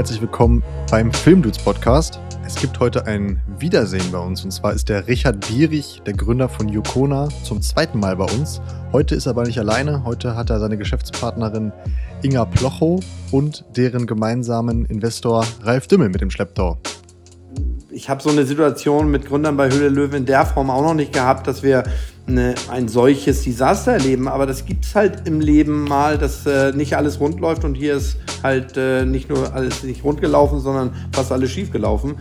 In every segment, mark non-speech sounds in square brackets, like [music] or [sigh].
Herzlich willkommen beim Filmdudes Podcast. Es gibt heute ein Wiedersehen bei uns und zwar ist der Richard Bierich, der Gründer von Yukona, zum zweiten Mal bei uns. Heute ist er aber nicht alleine. Heute hat er seine Geschäftspartnerin Inga Plochow und deren gemeinsamen Investor Ralf Dümmel mit dem Schlepptau. Ich habe so eine Situation mit Gründern bei Höhle Löwen in der Form auch noch nicht gehabt, dass wir eine, ein solches Desaster erleben. Aber das gibt es halt im Leben mal, dass äh, nicht alles rund läuft und hier ist halt äh, nicht nur alles nicht rund gelaufen, sondern fast alles schief gelaufen.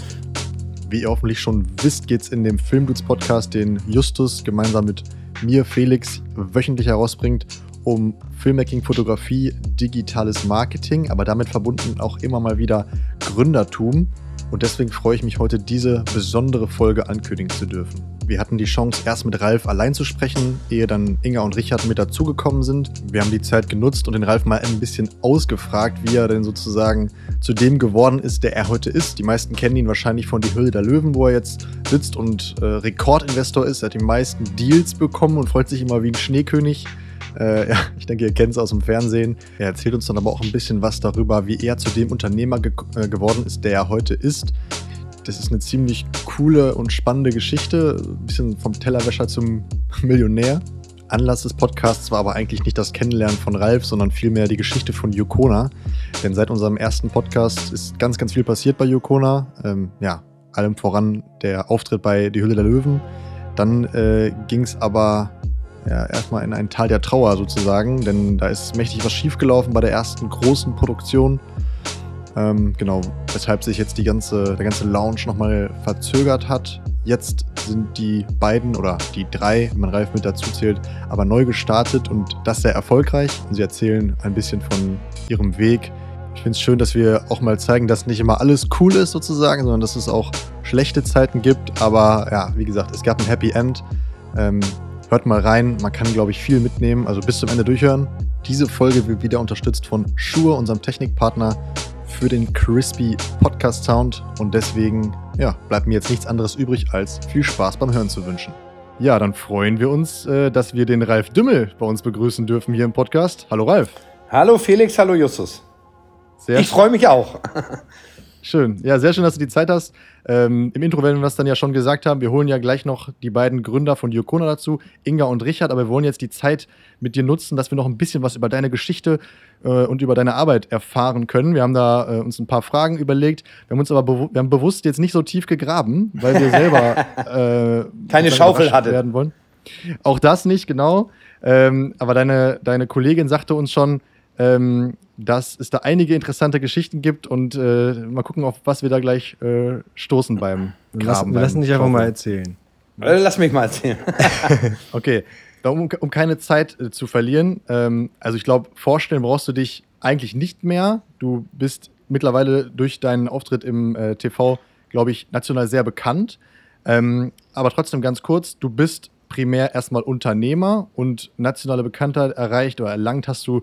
Wie ihr hoffentlich schon wisst, geht es in dem Filmdudes Podcast, den Justus gemeinsam mit mir, Felix, wöchentlich herausbringt, um Filmmaking, Fotografie, digitales Marketing, aber damit verbunden auch immer mal wieder Gründertum. Und deswegen freue ich mich heute, diese besondere Folge ankündigen zu dürfen. Wir hatten die Chance, erst mit Ralf allein zu sprechen, ehe dann Inga und Richard mit dazugekommen sind. Wir haben die Zeit genutzt und den Ralf mal ein bisschen ausgefragt, wie er denn sozusagen zu dem geworden ist, der er heute ist. Die meisten kennen ihn wahrscheinlich von Die Hülle der Löwen, wo er jetzt sitzt und äh, Rekordinvestor ist. Er hat die meisten Deals bekommen und freut sich immer wie ein Schneekönig. Äh, ja, ich denke, ihr kennt es aus dem Fernsehen. Er erzählt uns dann aber auch ein bisschen was darüber, wie er zu dem Unternehmer ge äh, geworden ist, der er heute ist. Das ist eine ziemlich coole und spannende Geschichte. Ein bisschen vom Tellerwäscher zum [laughs] Millionär. Anlass des Podcasts war aber eigentlich nicht das Kennenlernen von Ralf, sondern vielmehr die Geschichte von Yukona. Denn seit unserem ersten Podcast ist ganz, ganz viel passiert bei Yukona. Ähm, ja, allem voran der Auftritt bei Die Hülle der Löwen. Dann äh, ging es aber ja, erstmal in ein Tal der Trauer sozusagen, denn da ist mächtig was schiefgelaufen bei der ersten großen Produktion. Ähm, genau, weshalb sich jetzt die ganze, der ganze Launch nochmal verzögert hat. Jetzt sind die beiden oder die drei, wenn man Ralf mit dazu zählt, aber neu gestartet und das sehr erfolgreich. Und sie erzählen ein bisschen von ihrem Weg. Ich finde es schön, dass wir auch mal zeigen, dass nicht immer alles cool ist sozusagen, sondern dass es auch schlechte Zeiten gibt. Aber ja, wie gesagt, es gab ein Happy End. Ähm, hört mal rein, man kann, glaube ich, viel mitnehmen. Also bis zum Ende durchhören. Diese Folge wird wieder unterstützt von Shure, unserem Technikpartner für den Crispy Podcast Sound und deswegen ja, bleibt mir jetzt nichts anderes übrig, als viel Spaß beim Hören zu wünschen. Ja, dann freuen wir uns, äh, dass wir den Ralf Dümmel bei uns begrüßen dürfen hier im Podcast. Hallo Ralf. Hallo Felix, hallo Justus. Sehr ich freue mich auch. [laughs] Schön. Ja, sehr schön, dass du die Zeit hast. Ähm, Im Intro werden wir das dann ja schon gesagt haben. Wir holen ja gleich noch die beiden Gründer von Yokona dazu, Inga und Richard. Aber wir wollen jetzt die Zeit mit dir nutzen, dass wir noch ein bisschen was über deine Geschichte äh, und über deine Arbeit erfahren können. Wir haben da äh, uns ein paar Fragen überlegt. Wir haben uns aber wir haben bewusst jetzt nicht so tief gegraben, weil wir selber [laughs] äh, keine Schaufel hatten. Werden wollen. Auch das nicht, genau. Ähm, aber deine, deine Kollegin sagte uns schon, ähm, dass es da einige interessante Geschichten gibt und äh, mal gucken, auf was wir da gleich äh, stoßen beim Graben. Wir lassen dich einfach mal erzählen. Äh, lass mich mal erzählen. [laughs] okay, um, um, keine Zeit äh, zu verlieren, ähm, also ich glaube, vorstellen brauchst du dich eigentlich nicht mehr. Du bist mittlerweile durch deinen Auftritt im äh, TV, glaube ich, national sehr bekannt. Ähm, aber trotzdem ganz kurz, du bist primär erstmal Unternehmer und nationale Bekanntheit erreicht oder erlangt hast du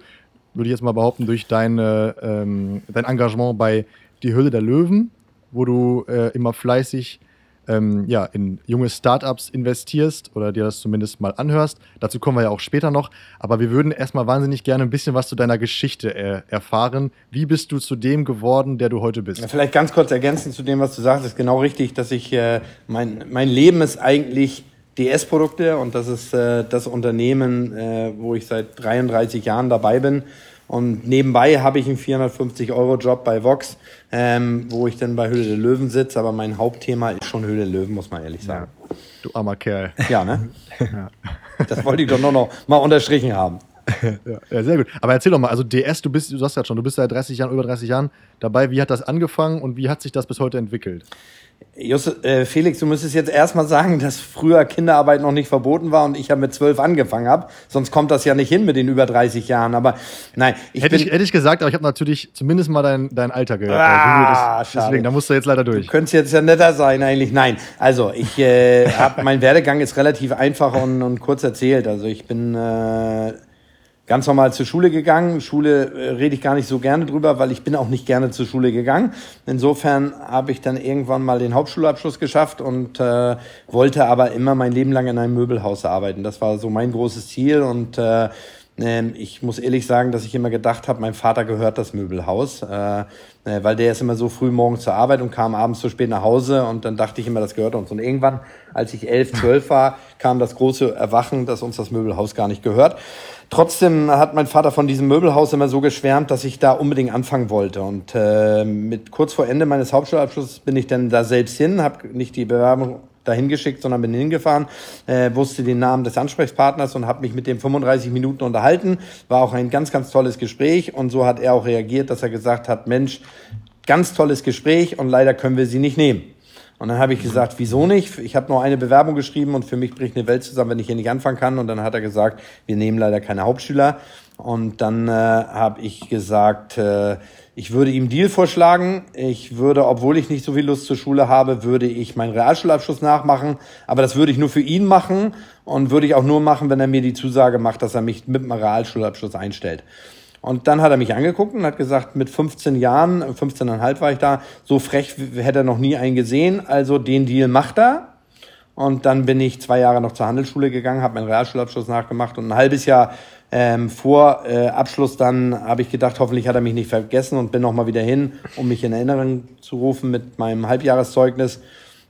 würde ich jetzt mal behaupten, durch deine, ähm, dein Engagement bei Die Höhle der Löwen, wo du äh, immer fleißig ähm, ja, in junge Startups investierst oder dir das zumindest mal anhörst. Dazu kommen wir ja auch später noch. Aber wir würden erstmal wahnsinnig gerne ein bisschen was zu deiner Geschichte äh, erfahren. Wie bist du zu dem geworden, der du heute bist? Vielleicht ganz kurz ergänzend zu dem, was du sagst, ist genau richtig, dass ich, äh, mein, mein Leben ist eigentlich DS-Produkte und das ist äh, das Unternehmen, äh, wo ich seit 33 Jahren dabei bin. Und nebenbei habe ich einen 450-Euro-Job bei Vox, ähm, wo ich dann bei Höhle der Löwen sitze. Aber mein Hauptthema ist schon Höhle der Löwen, muss man ehrlich sagen. Ja, du armer Kerl. Ja, ne? ja. Das wollte ich doch nur noch mal unterstrichen haben. [laughs] Ja, ja, sehr gut. Aber erzähl doch mal, also DS, du bist, du sagst ja schon, du bist seit 30 Jahren, über 30 Jahren dabei. Wie hat das angefangen und wie hat sich das bis heute entwickelt? Just, äh, Felix, du müsstest jetzt erstmal sagen, dass früher Kinderarbeit noch nicht verboten war und ich ja mit zwölf angefangen habe. Sonst kommt das ja nicht hin mit den über 30 Jahren. Aber nein, ich hätte, ich, hätte ich gesagt, aber ich habe natürlich zumindest mal dein, dein Alter gehört. Ah, das, deswegen, da musst du jetzt leider durch. Du könntest jetzt ja netter sein, eigentlich. Nein, also ich äh, habe mein Werdegang ist relativ einfach und, und kurz erzählt. Also ich bin äh, ganz normal zur Schule gegangen. Schule äh, rede ich gar nicht so gerne drüber, weil ich bin auch nicht gerne zur Schule gegangen. Insofern habe ich dann irgendwann mal den Hauptschulabschluss geschafft und äh, wollte aber immer mein Leben lang in einem Möbelhaus arbeiten. Das war so mein großes Ziel und äh, Ähm, ich muss ehrlich sagen, dass ich immer gedacht habe, mein Vater gehört das Möbelhaus, äh, äh, weil der ist immer so früh morgens zur Arbeit und kam abends so spät nach Hause und dann dachte ich immer, das gehört uns. Und irgendwann, als ich elf, zwölf [laughs] war, kam das große Erwachen, dass uns das Möbelhaus gar nicht gehört. Trotzdem hat mein Vater von diesem Möbelhaus immer so geschwärmt, dass ich da unbedingt anfangen wollte. Und äh, mit kurz vor Ende meines Hauptschulabschlusses bin ich dann da selbst hin, habe nicht die Bewerbung dahin geschickt, sondern bin hingefahren, äh, wusste den Namen des Ansprechpartners und habe mich mit dem 35 Minuten unterhalten. War auch ein ganz, ganz tolles Gespräch und so hat er auch reagiert, dass er gesagt hat, Mensch, ganz tolles Gespräch und leider können wir sie nicht nehmen. Und dann habe ich gesagt, wieso nicht? Ich habe nur eine Bewerbung geschrieben und für mich bricht eine Welt zusammen, wenn ich hier nicht anfangen kann. Und dann hat er gesagt, wir nehmen leider keine Hauptschüler. Und dann äh, habe ich gesagt, äh, ich würde ihm Deal vorschlagen. Ich würde, obwohl ich nicht so viel Lust zur Schule habe, würde ich meinen Realschulabschluss nachmachen. Aber das würde ich nur für ihn machen und würde ich auch nur machen, wenn er mir die Zusage macht, dass er mich mit dem Realschulabschluss einstellt. Und dann hat er mich angeguckt und hat gesagt, mit 15 Jahren, 15,5 war ich da, so frech hätte er noch nie einen gesehen. Also den Deal macht er. Und dann bin ich zwei Jahre noch zur Handelsschule gegangen, habe meinen Realschulabschluss nachgemacht und ein halbes Jahr ähm, vor äh, Abschluss dann habe ich gedacht, hoffentlich hat er mich nicht vergessen und bin nochmal wieder hin, um mich in Erinnerung zu rufen mit meinem Halbjahreszeugnis.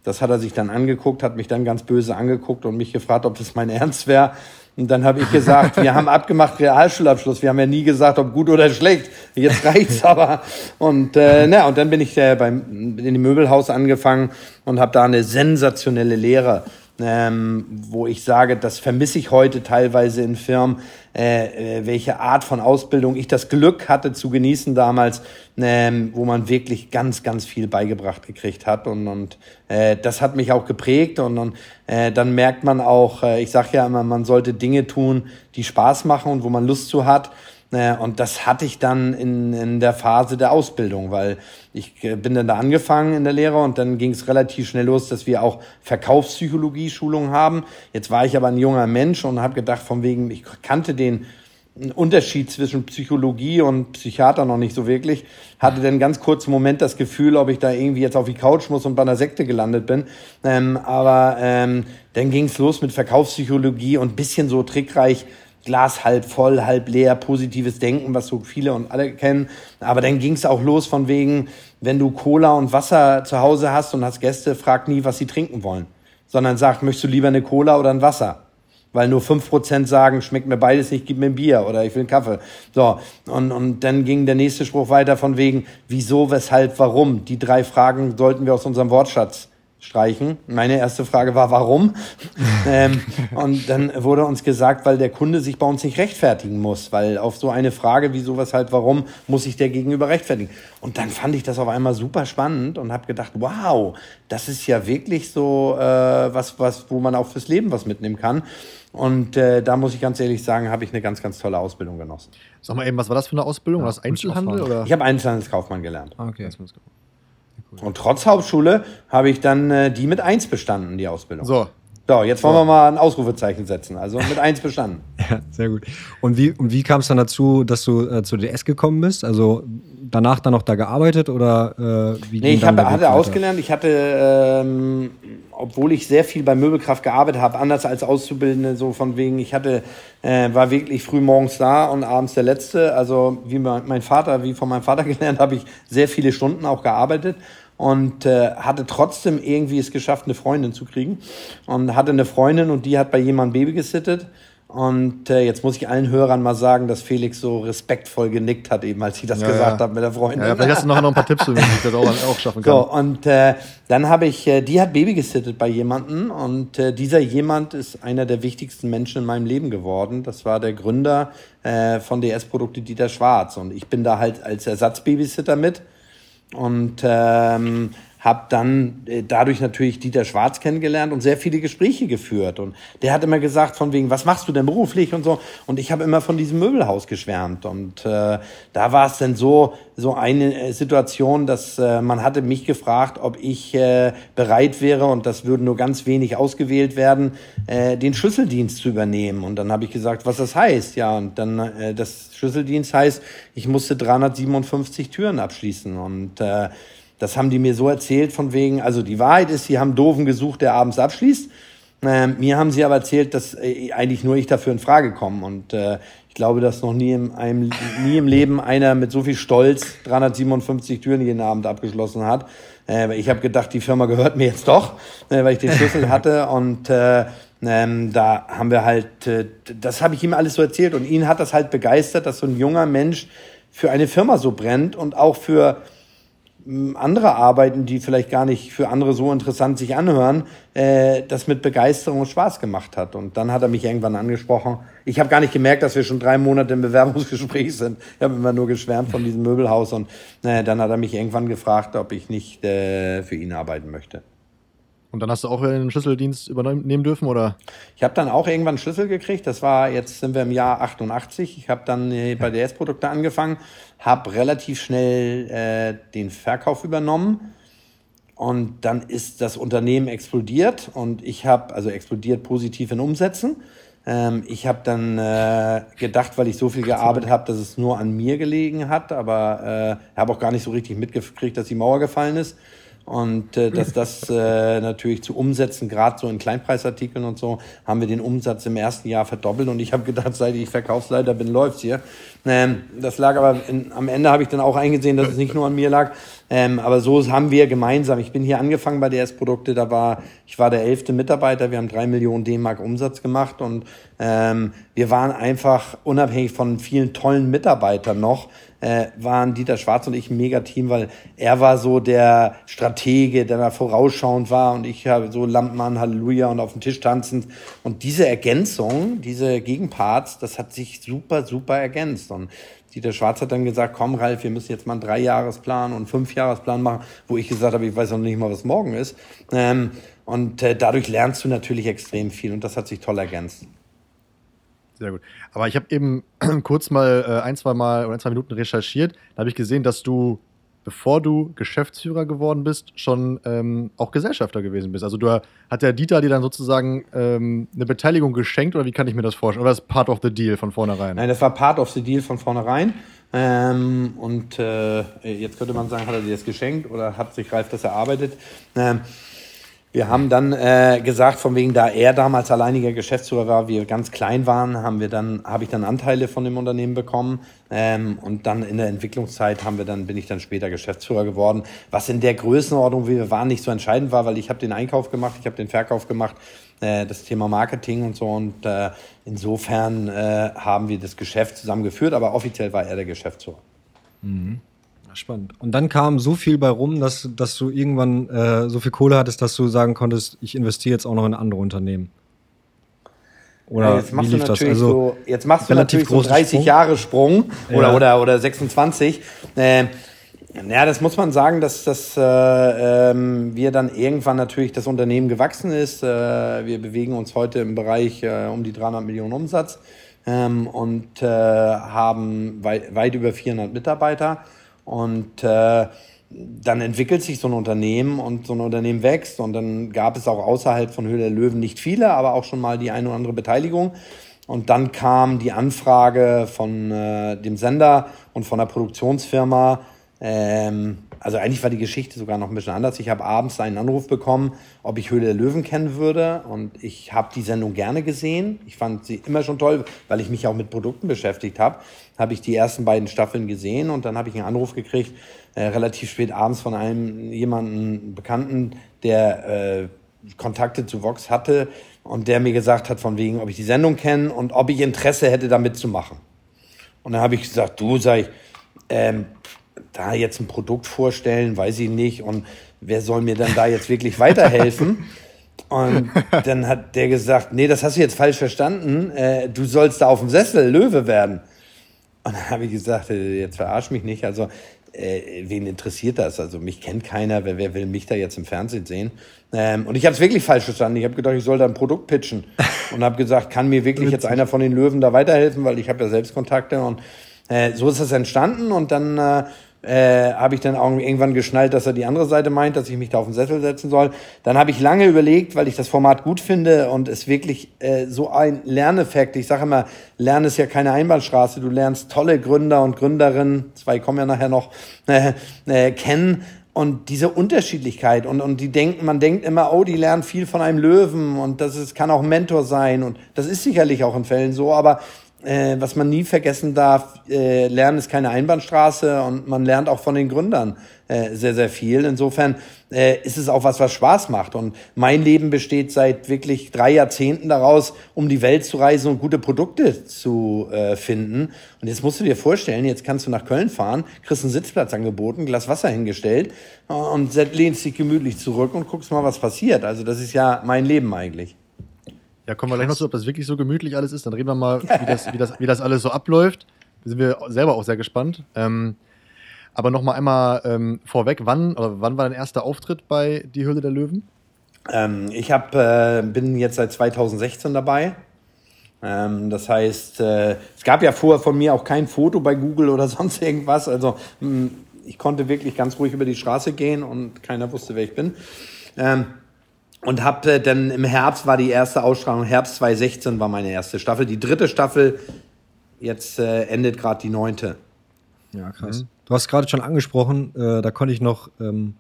Das hat er sich dann angeguckt, hat mich dann ganz böse angeguckt und mich gefragt, ob das mein [laughs] Ernst wäre. Und dann habe ich gesagt, wir haben abgemacht Realschulabschluss. Wir haben ja nie gesagt, ob gut oder schlecht. Jetzt reicht's [laughs] aber. Und äh, na, und dann bin ich äh, beim in dem Möbelhaus angefangen und habe da eine sensationelle Lehre ähm, wo ich sage, das vermisse ich heute teilweise in Firmen, äh, äh, welche Art von Ausbildung ich das Glück hatte zu genießen damals, ähm, wo man wirklich ganz, ganz viel beigebracht gekriegt hat. Und, und äh, das hat mich auch geprägt. Und, und äh, dann merkt man auch, äh, ich sage ja immer, man sollte Dinge tun, die Spaß machen und wo man Lust zu hat und das hatte ich dann in, in der Phase der Ausbildung, weil ich äh, bin dann da angefangen in der Lehre und dann ging es relativ schnell los, dass wir auch Verkaufspsychologie-Schulungen haben. Jetzt war ich aber ein junger Mensch und habe gedacht, von wegen, ich kannte den Unterschied zwischen Psychologie und Psychiater noch nicht so wirklich. Hatte dann ganz kurzen Moment das Gefühl, ob ich da irgendwie jetzt auf die Couch muss und bei einer Sekte gelandet bin. Ähm, aber ähm, dann ging es los mit Verkaufspsychologie und bisschen so trickreich Glas halb voll, halb leer, positives Denken, was so viele und alle kennen. Aber dann ging es auch los von wegen, wenn du Cola und Wasser zu Hause hast und hast Gäste, frag nie, was sie trinken wollen. Sondern sag, möchtest du lieber eine Cola oder ein Wasser? Weil nur fünf Prozent sagen, schmeckt mir beides nicht, gib mir ein Bier oder ich will einen Kaffee. So, und, und dann ging der nächste Spruch weiter von wegen, wieso, weshalb, warum. Die drei Fragen sollten wir aus unserem Wortschatz streichen. Meine erste Frage war, warum? [laughs] ähm, und dann wurde uns gesagt, weil der Kunde sich bei uns nicht rechtfertigen muss, weil auf so eine Frage, wieso, weshalb, warum, muss sich der Gegenüber rechtfertigen. Und dann fand ich das auf einmal super spannend und habe gedacht, wow, das ist ja wirklich so äh, was, was, wo man auch fürs Leben was mitnehmen kann. Und äh, da muss ich ganz ehrlich sagen, habe ich eine ganz, ganz tolle Ausbildung genossen. Sag mal eben, was war das für eine Ausbildung? Ja, war das Einzelhandel? Oder? Ich habe Einzelhandelskaufmann gelernt. Ah, okay. Und trotz Hauptschule habe ich dann äh, die mit eins bestanden, die Ausbildung. So. So, jetzt wollen so. wir mal ein Ausrufezeichen setzen. Also mit eins bestanden. [laughs] ja, sehr gut. Und wie, und wie kam es dann dazu, dass du äh, zur DS gekommen bist? Also danach dann noch da gearbeitet oder äh, wie Nee, ich hab, hatte ausgelernt. Ich hatte, ähm, obwohl ich sehr viel bei Möbelkraft gearbeitet habe, anders als Auszubildende, so von wegen, ich hatte, äh, war wirklich früh morgens da und abends der Letzte. Also wie mein Vater, wie von meinem Vater [laughs] gelernt, habe ich sehr viele Stunden auch gearbeitet und äh, hatte trotzdem irgendwie es geschafft, eine Freundin zu kriegen. Und hatte eine Freundin und die hat bei jemandem Baby gesittet. Und äh, jetzt muss ich allen Hörern mal sagen, dass Felix so respektvoll genickt hat, eben als ich das ja, gesagt ja. habe mit der Freundin. Ja, vielleicht hast du noch ein paar Tipps, wie ich das auch, auch schaffen kann. So, und äh, dann habe ich, äh, die hat Baby gesittet bei jemandem und äh, dieser jemand ist einer der wichtigsten Menschen in meinem Leben geworden. Das war der Gründer äh, von DS-Produkte Dieter Schwarz. Und ich bin da halt als Ersatzbabysitter mit und ähm, habe dann äh, dadurch natürlich Dieter Schwarz kennengelernt und sehr viele Gespräche geführt. Und der hat immer gesagt von wegen, was machst du denn beruflich und so. Und ich habe immer von diesem Möbelhaus geschwärmt. Und äh, da war es dann so, so eine äh, Situation, dass äh, man hatte mich gefragt, ob ich äh, bereit wäre, und das würden nur ganz wenig ausgewählt werden, äh, den Schlüsseldienst zu übernehmen. Und dann habe ich gesagt, was das heißt. Ja, und dann äh, das Schlüsseldienst heißt, ich musste 357 Türen abschließen. Und äh, das haben die mir so erzählt von wegen, also die Wahrheit ist, sie haben Doofen gesucht, der abends abschließt. Äh, mir haben sie aber erzählt, dass äh, eigentlich nur ich dafür in Frage komme. Und äh, ich glaube, dass noch nie, in einem, nie im Leben einer mit so viel Stolz 357 Türen jeden Abend abgeschlossen hat. Äh, ich habe gedacht, die Firma gehört mir jetzt doch, äh, weil ich den Schlüssel [laughs] hatte. Und äh, ähm, da haben wir halt, äh, das habe ich ihm alles so erzählt. Und ihn hat das halt begeistert, dass so ein junger Mensch für eine Firma so brennt und auch für andere Arbeiten, die vielleicht gar nicht für andere so interessant sich anhören, äh, das mit Begeisterung und Spaß gemacht hat. Und dann hat er mich irgendwann angesprochen. Ich habe gar nicht gemerkt, dass wir schon drei Monate im Bewerbungsgespräch sind. Ich habe immer nur geschwärmt von diesem Möbelhaus und äh, dann hat er mich irgendwann gefragt, ob ich nicht äh, für ihn arbeiten möchte. Und dann hast du auch einen Schlüsseldienst übernehmen dürfen, oder? Ich habe dann auch irgendwann einen Schlüssel gekriegt. Das war, jetzt sind wir im Jahr 88. Ich habe dann äh, bei DS-Produkte angefangen, habe relativ schnell äh, den Verkauf übernommen. Und dann ist das Unternehmen explodiert und ich habe, also explodiert positiv in Umsätzen. Ähm, ich habe dann äh, gedacht, weil ich so viel gearbeitet habe, dass es nur an mir gelegen hat, aber äh, habe auch gar nicht so richtig mitgekriegt, dass die Mauer gefallen ist. Und äh, dass das äh, natürlich zu Umsätzen, gerade so in Kleinpreisartikeln und so, haben wir den Umsatz im ersten Jahr verdoppelt. Und ich habe gedacht, seit ich Verkaufsleiter bin, läuft's hier. Ähm, das lag aber, in, am Ende habe ich dann auch eingesehen, dass es nicht nur an mir lag. Ähm, aber so haben wir gemeinsam, ich bin hier angefangen bei DS Produkte, da war, ich war der elfte Mitarbeiter, wir haben drei Millionen D-Mark Umsatz gemacht und ähm, wir waren einfach unabhängig von vielen tollen Mitarbeitern noch, äh, waren Dieter Schwarz und ich ein Mega-Team, weil er war so der Stratege, der da vorausschauend war und ich habe so Lampenmann, Halleluja und auf dem Tisch tanzend. Und diese Ergänzung, diese Gegenparts, das hat sich super, super ergänzt. Und Dieter Schwarz hat dann gesagt, komm Ralf, wir müssen jetzt mal einen Dreijahresplan und einen Fünfjahresplan machen, wo ich gesagt habe, ich weiß noch nicht mal, was morgen ist. Ähm, und äh, dadurch lernst du natürlich extrem viel und das hat sich toll ergänzt. Sehr gut. Aber ich habe eben [clears throat] kurz mal äh, ein, zwei Mal oder ein, zwei Minuten recherchiert. Da habe ich gesehen, dass du, bevor du Geschäftsführer geworden bist, schon ähm, auch Gesellschafter gewesen bist. Also du hat der Dieter dir dann sozusagen ähm, eine Beteiligung geschenkt oder wie kann ich mir das vorstellen? Oder ist part of the deal von vornherein? Nein, das war part of the deal von vornherein. Ähm, und äh, jetzt könnte man sagen, hat er dir das geschenkt oder hat sich Ralf das erarbeitet? Wir haben dann äh, gesagt, von wegen, da er damals alleiniger Geschäftsführer war, wir ganz klein waren, haben wir dann, habe ich dann Anteile von dem Unternehmen bekommen. Ähm, und dann in der Entwicklungszeit haben wir dann, bin ich dann später Geschäftsführer geworden, was in der Größenordnung, wie wir waren, nicht so entscheidend war, weil ich habe den Einkauf gemacht, ich habe den Verkauf gemacht, äh, das Thema Marketing und so. Und äh, insofern äh, haben wir das Geschäft zusammengeführt, aber offiziell war er der Geschäftsführer. Mhm. Spannend. Und dann kam so viel bei rum, dass, dass du irgendwann äh, so viel Kohle hattest, dass du sagen konntest, ich investiere jetzt auch noch in andere Unternehmen. Oder ja, jetzt machst du natürlich also, so, jetzt machst du natürlich so 30 Sprung. Jahre Sprung oder, ja. oder, oder 26. Äh, ja, das muss man sagen, dass, dass äh, ähm, wir dann irgendwann natürlich das Unternehmen gewachsen ist. Äh, wir bewegen uns heute im Bereich äh, um die 300 Millionen Umsatz ähm, und äh, haben weit, weit über 400 Mitarbeiter. Und äh, dann entwickelt sich so ein Unternehmen und so ein Unternehmen wächst. Und dann gab es auch außerhalb von Höhle der Löwen nicht viele, aber auch schon mal die eine oder andere Beteiligung. Und dann kam die Anfrage von äh, dem Sender und von der Produktionsfirma, ähm, also eigentlich war die Geschichte sogar noch ein bisschen anders. Ich habe abends einen Anruf bekommen, ob ich Höhle der Löwen kennen würde. Und ich habe die Sendung gerne gesehen. Ich fand sie immer schon toll, weil ich mich auch mit Produkten beschäftigt habe. Habe ich die ersten beiden Staffeln gesehen und dann habe ich einen Anruf gekriegt, äh, relativ spät abends von einem jemanden Bekannten, der äh, Kontakte zu Vox hatte und der mir gesagt hat, von wegen, ob ich die Sendung kenne und ob ich Interesse hätte, da mitzumachen. Und dann habe ich gesagt, du, sag ich, ähm, da jetzt ein Produkt vorstellen, weiß ich nicht. Und wer soll mir dann da jetzt wirklich weiterhelfen? [laughs] Und dann hat der gesagt, nee, das hast du jetzt falsch verstanden. Äh, du sollst da auf dem Sessel Löwe werden. Und dann habe ich gesagt, äh, jetzt verarsch mich nicht. Also, äh, wen interessiert das? Also, mich kennt keiner. Wer, wer will mich da jetzt im Fernsehen sehen? Ähm, und ich habe es wirklich falsch verstanden. Ich habe gedacht, ich soll da ein Produkt pitchen. [laughs] Und habe gesagt, kann mir wirklich jetzt einer von den Löwen da weiterhelfen? Weil ich habe ja selbst Kontakte. Und äh, so ist das entstanden. Und dann äh, habe ich dann auch irgendwann geschnallt, dass er die andere Seite meint, dass ich mich da auf den Sessel setzen soll. Dann habe ich lange überlegt, weil ich das Format gut finde und es wirklich äh, so ein Lerneffekt. Ich sage immer, Lernen ist ja keine Einbahnstraße. Du lernst tolle Gründer und Gründerinnen, zwei kommen ja nachher noch, [laughs] äh, äh, kennen und diese Unterschiedlichkeit und, und die denken, man denkt immer, oh, die lernen viel von einem Löwen und das ist, kann auch Mentor sein und das ist sicherlich auch in Fällen so, aber äh, was man nie vergessen darf, äh, Lernen ist keine Einbahnstraße und man lernt auch von den Gründern äh, sehr, sehr viel. Insofern äh, ist es auch was, was Spaß macht. Und mein Leben besteht seit wirklich drei Jahrzehnten daraus, um die Welt zu reisen und gute Produkte zu äh, finden. Und jetzt musst du dir vorstellen, jetzt kannst du nach Köln fahren, kriegst einen Sitzplatz angeboten, Glas Wasser hingestellt und lehnst dich gemütlich zurück und guckst mal, was passiert. Also das ist ja mein Leben eigentlich. Ja, kommen wir gleich noch zu, ob das wirklich so gemütlich alles ist. Dann reden wir mal, wie das, wie das, [laughs] wie das alles so abläuft. Da sind wir selber auch sehr gespannt. Ähm, aber noch mal einmal ähm, vorweg, wann, oder wann war dein erster Auftritt bei Die Höhle der Löwen? Ähm, ich hab, äh, bin jetzt seit 2016 dabei. Ähm, das heißt, äh, es gab ja vorher von mir auch kein Foto bei Google oder [laughs] sonst irgendwas. Also mh, hm, ich konnte wirklich ganz ruhig über die Straße gehen und keiner wusste, wer ich bin. Ähm, und hab äh, dann im Herbst war die erste Ausstrahlung, Herbst 2016 war meine erste Staffel. Die dritte Staffel, jetzt äh, endet gerade die neunte. Ja, krass. Mhm. Du hast gerade schon angesprochen, äh, da konnte ich noch ähm,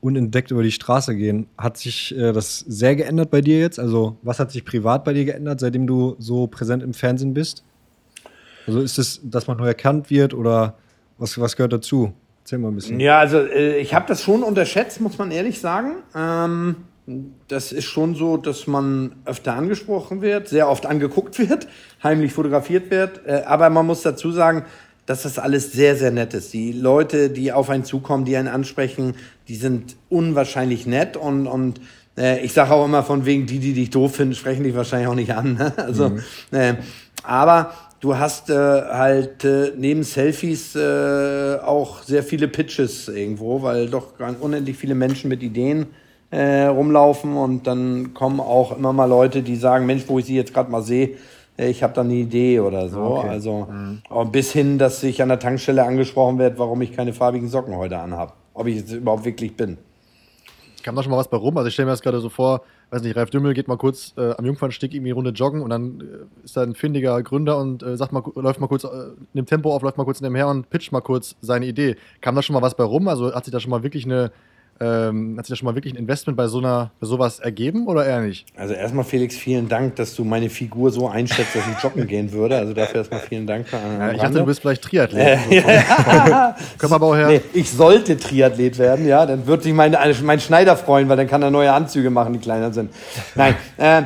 unentdeckt über die Straße gehen. Hat sich äh, das sehr geändert bei dir jetzt? Also, was hat sich privat bei dir geändert, seitdem du so präsent im Fernsehen bist? Also, ist es, dass man neu erkannt wird oder was, was gehört dazu? Erzähl mal ein bisschen. Ja, also, äh, ich habe das schon unterschätzt, muss man ehrlich sagen. Ähm, das ist schon so, dass man öfter angesprochen wird, sehr oft angeguckt wird, heimlich fotografiert wird. Äh, aber man muss dazu sagen, dass das alles sehr, sehr nett ist. Die Leute, die auf einen zukommen, die einen ansprechen, die sind unwahrscheinlich nett und, und äh, ich sage auch immer von wegen, die, die dich doof finden, sprechen dich wahrscheinlich auch nicht an. Ne? [laughs] Also, mhm. äh, aber du hast äh, halt äh, neben Selfies äh, auch sehr viele Pitches irgendwo, weil doch unendlich viele Menschen mit Ideen äh, rumlaufen und dann kommen auch immer mal Leute, die sagen, Mensch, wo ich sie jetzt gerade mal sehe, ich habe da eine Idee oder so. Okay. Also mhm. bis hin, dass ich an der Tankstelle angesprochen werde, warum ich keine farbigen Socken heute anhabe. Ob ich jetzt überhaupt wirklich bin. Kam da schon mal was bei rum? Also ich stelle mir das gerade so vor, weiß nicht, Ralf Dümmel geht mal kurz äh, am Jungfernstieg irgendwie eine Runde joggen und dann äh, ist da ein findiger Gründer und äh, sagt mal, läuft mal kurz, äh, nimmt Tempo auf, läuft mal kurz nebenher und pitcht mal kurz seine Idee. Kam da schon mal was bei rum? Also hat sich da schon mal wirklich eine ähm, hat sich da schon mal wirklich ein Investment bei, so einer, bei sowas ergeben oder eher nicht? Also erstmal Felix, vielen Dank, dass du meine Figur so einschätzt, dass ich joggen gehen würde. Also dafür erstmal vielen Dank. Ja, ich dachte, du bist vielleicht Triathlet. Äh, ja. [laughs] Können wir aber auch her. Nee, ich sollte Triathlet werden, ja. Dann würde sich mein, mein Schneider freuen, weil dann kann er neue Anzüge machen, die kleiner sind. Nein. Äh,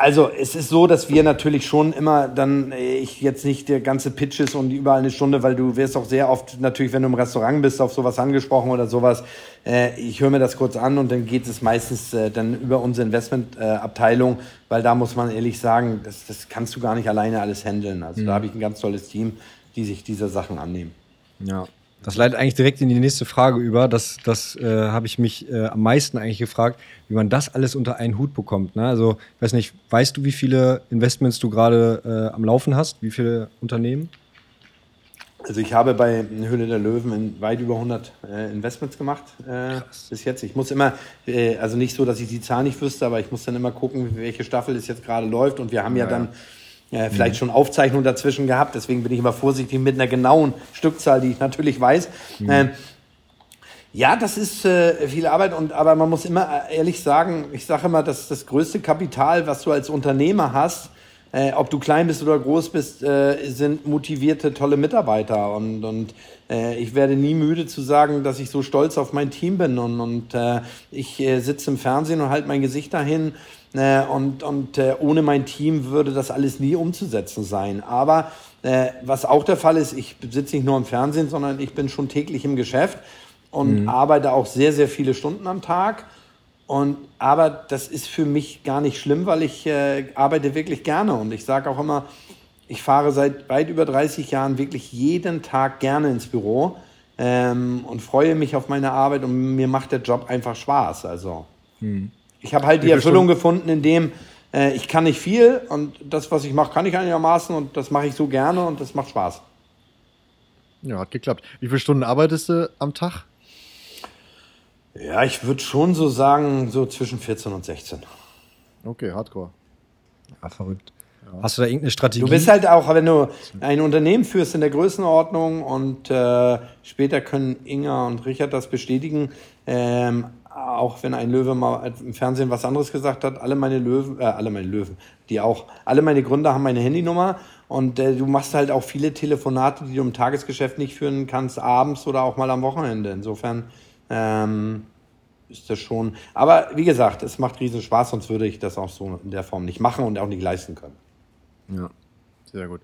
also es ist so, dass wir natürlich schon immer dann, ich jetzt nicht der ganze Pitch ist und überall eine Stunde, weil du wirst auch sehr oft natürlich, wenn du im Restaurant bist, auf sowas angesprochen oder sowas. Äh, ich höre mir das kurz an und dann geht es meistens äh, dann über unsere Investmentabteilung, weil da muss man ehrlich sagen, das, das kannst du gar nicht alleine alles handeln. Also mhm. da habe ich ein ganz tolles Team, die sich dieser Sachen annehmen. Ja, das leitet eigentlich direkt in die nächste Frage über. Das, das äh, habe ich mich äh, am meisten eigentlich gefragt, wie man das alles unter einen Hut bekommt. Ne? Also, ich weiß nicht, weißt du, wie viele Investments du gerade äh, am Laufen hast? Wie viele Unternehmen? Also ich habe bei Höhle der Löwen weit über 100 äh, Investments gemacht äh, bis jetzt. Ich muss immer, äh, also nicht so, dass ich die Zahl nicht wüsste, aber ich muss dann immer gucken, welche Staffel es jetzt gerade läuft. Und wir haben ja, ja dann äh, vielleicht mhm. schon Aufzeichnungen dazwischen gehabt. Deswegen bin ich immer vorsichtig mit einer genauen Stückzahl, die ich natürlich weiß. Mhm. Ähm, ja, das ist äh, viel Arbeit und aber man muss immer äh, ehrlich sagen, ich sage immer, dass das größte Kapital, was du als Unternehmer hast, äh, ob du klein bist oder groß bist, äh, sind motivierte, tolle Mitarbeiter. Und, und äh, ich werde nie müde zu sagen, dass ich so stolz auf mein Team bin. Und, und äh, ich äh, sitze im Fernsehen und halte mein Gesicht dahin und und äh, ohne mein Team würde das alles nie umzusetzen sein. Aber äh, was auch der Fall ist, ich sitze nicht nur im Fernsehen, sondern ich bin schon täglich im Geschäft und mhm. arbeite auch sehr, sehr viele Stunden am Tag. Und, aber das ist für mich gar nicht schlimm, weil ich äh, arbeite wirklich gerne. Und ich sage auch immer, ich fahre seit weit über 30 Jahren wirklich jeden Tag gerne ins Büro ähm, und freue mich auf meine Arbeit und mir macht der Job einfach Spaß. Also. Mhm. Ich habe halt die Erfüllung gefunden, in dem äh, ich kann nicht viel und das, was ich mache, kann ich einigermaßen und das mache ich so gerne und das macht Spaß. Ja, hat geklappt. Wie viele Stunden arbeitest du am Tag? Ja, ich würde schon so sagen, so zwischen 14 und 16. Okay, hardcore. Ja, verrückt. Hast du da irgendeine Strategie? Du bist halt auch, wenn du ein Unternehmen führst in der Größenordnung und äh, später können Inga und Richard das bestätigen, ähm, auch wenn ein Löwe mal im Fernsehen was anderes gesagt hat, alle meine Löwen, äh, alle meine Löwen, die auch, alle meine Gründer haben meine Handynummer und äh, du machst halt auch viele Telefonate, die du im Tagesgeschäft nicht führen kannst, abends oder auch mal am Wochenende. Insofern ähm, ist das schon. Aber wie gesagt, es macht riesen Spaß, sonst würde ich das auch so in der Form nicht machen und auch nicht leisten können. Ja, sehr gut.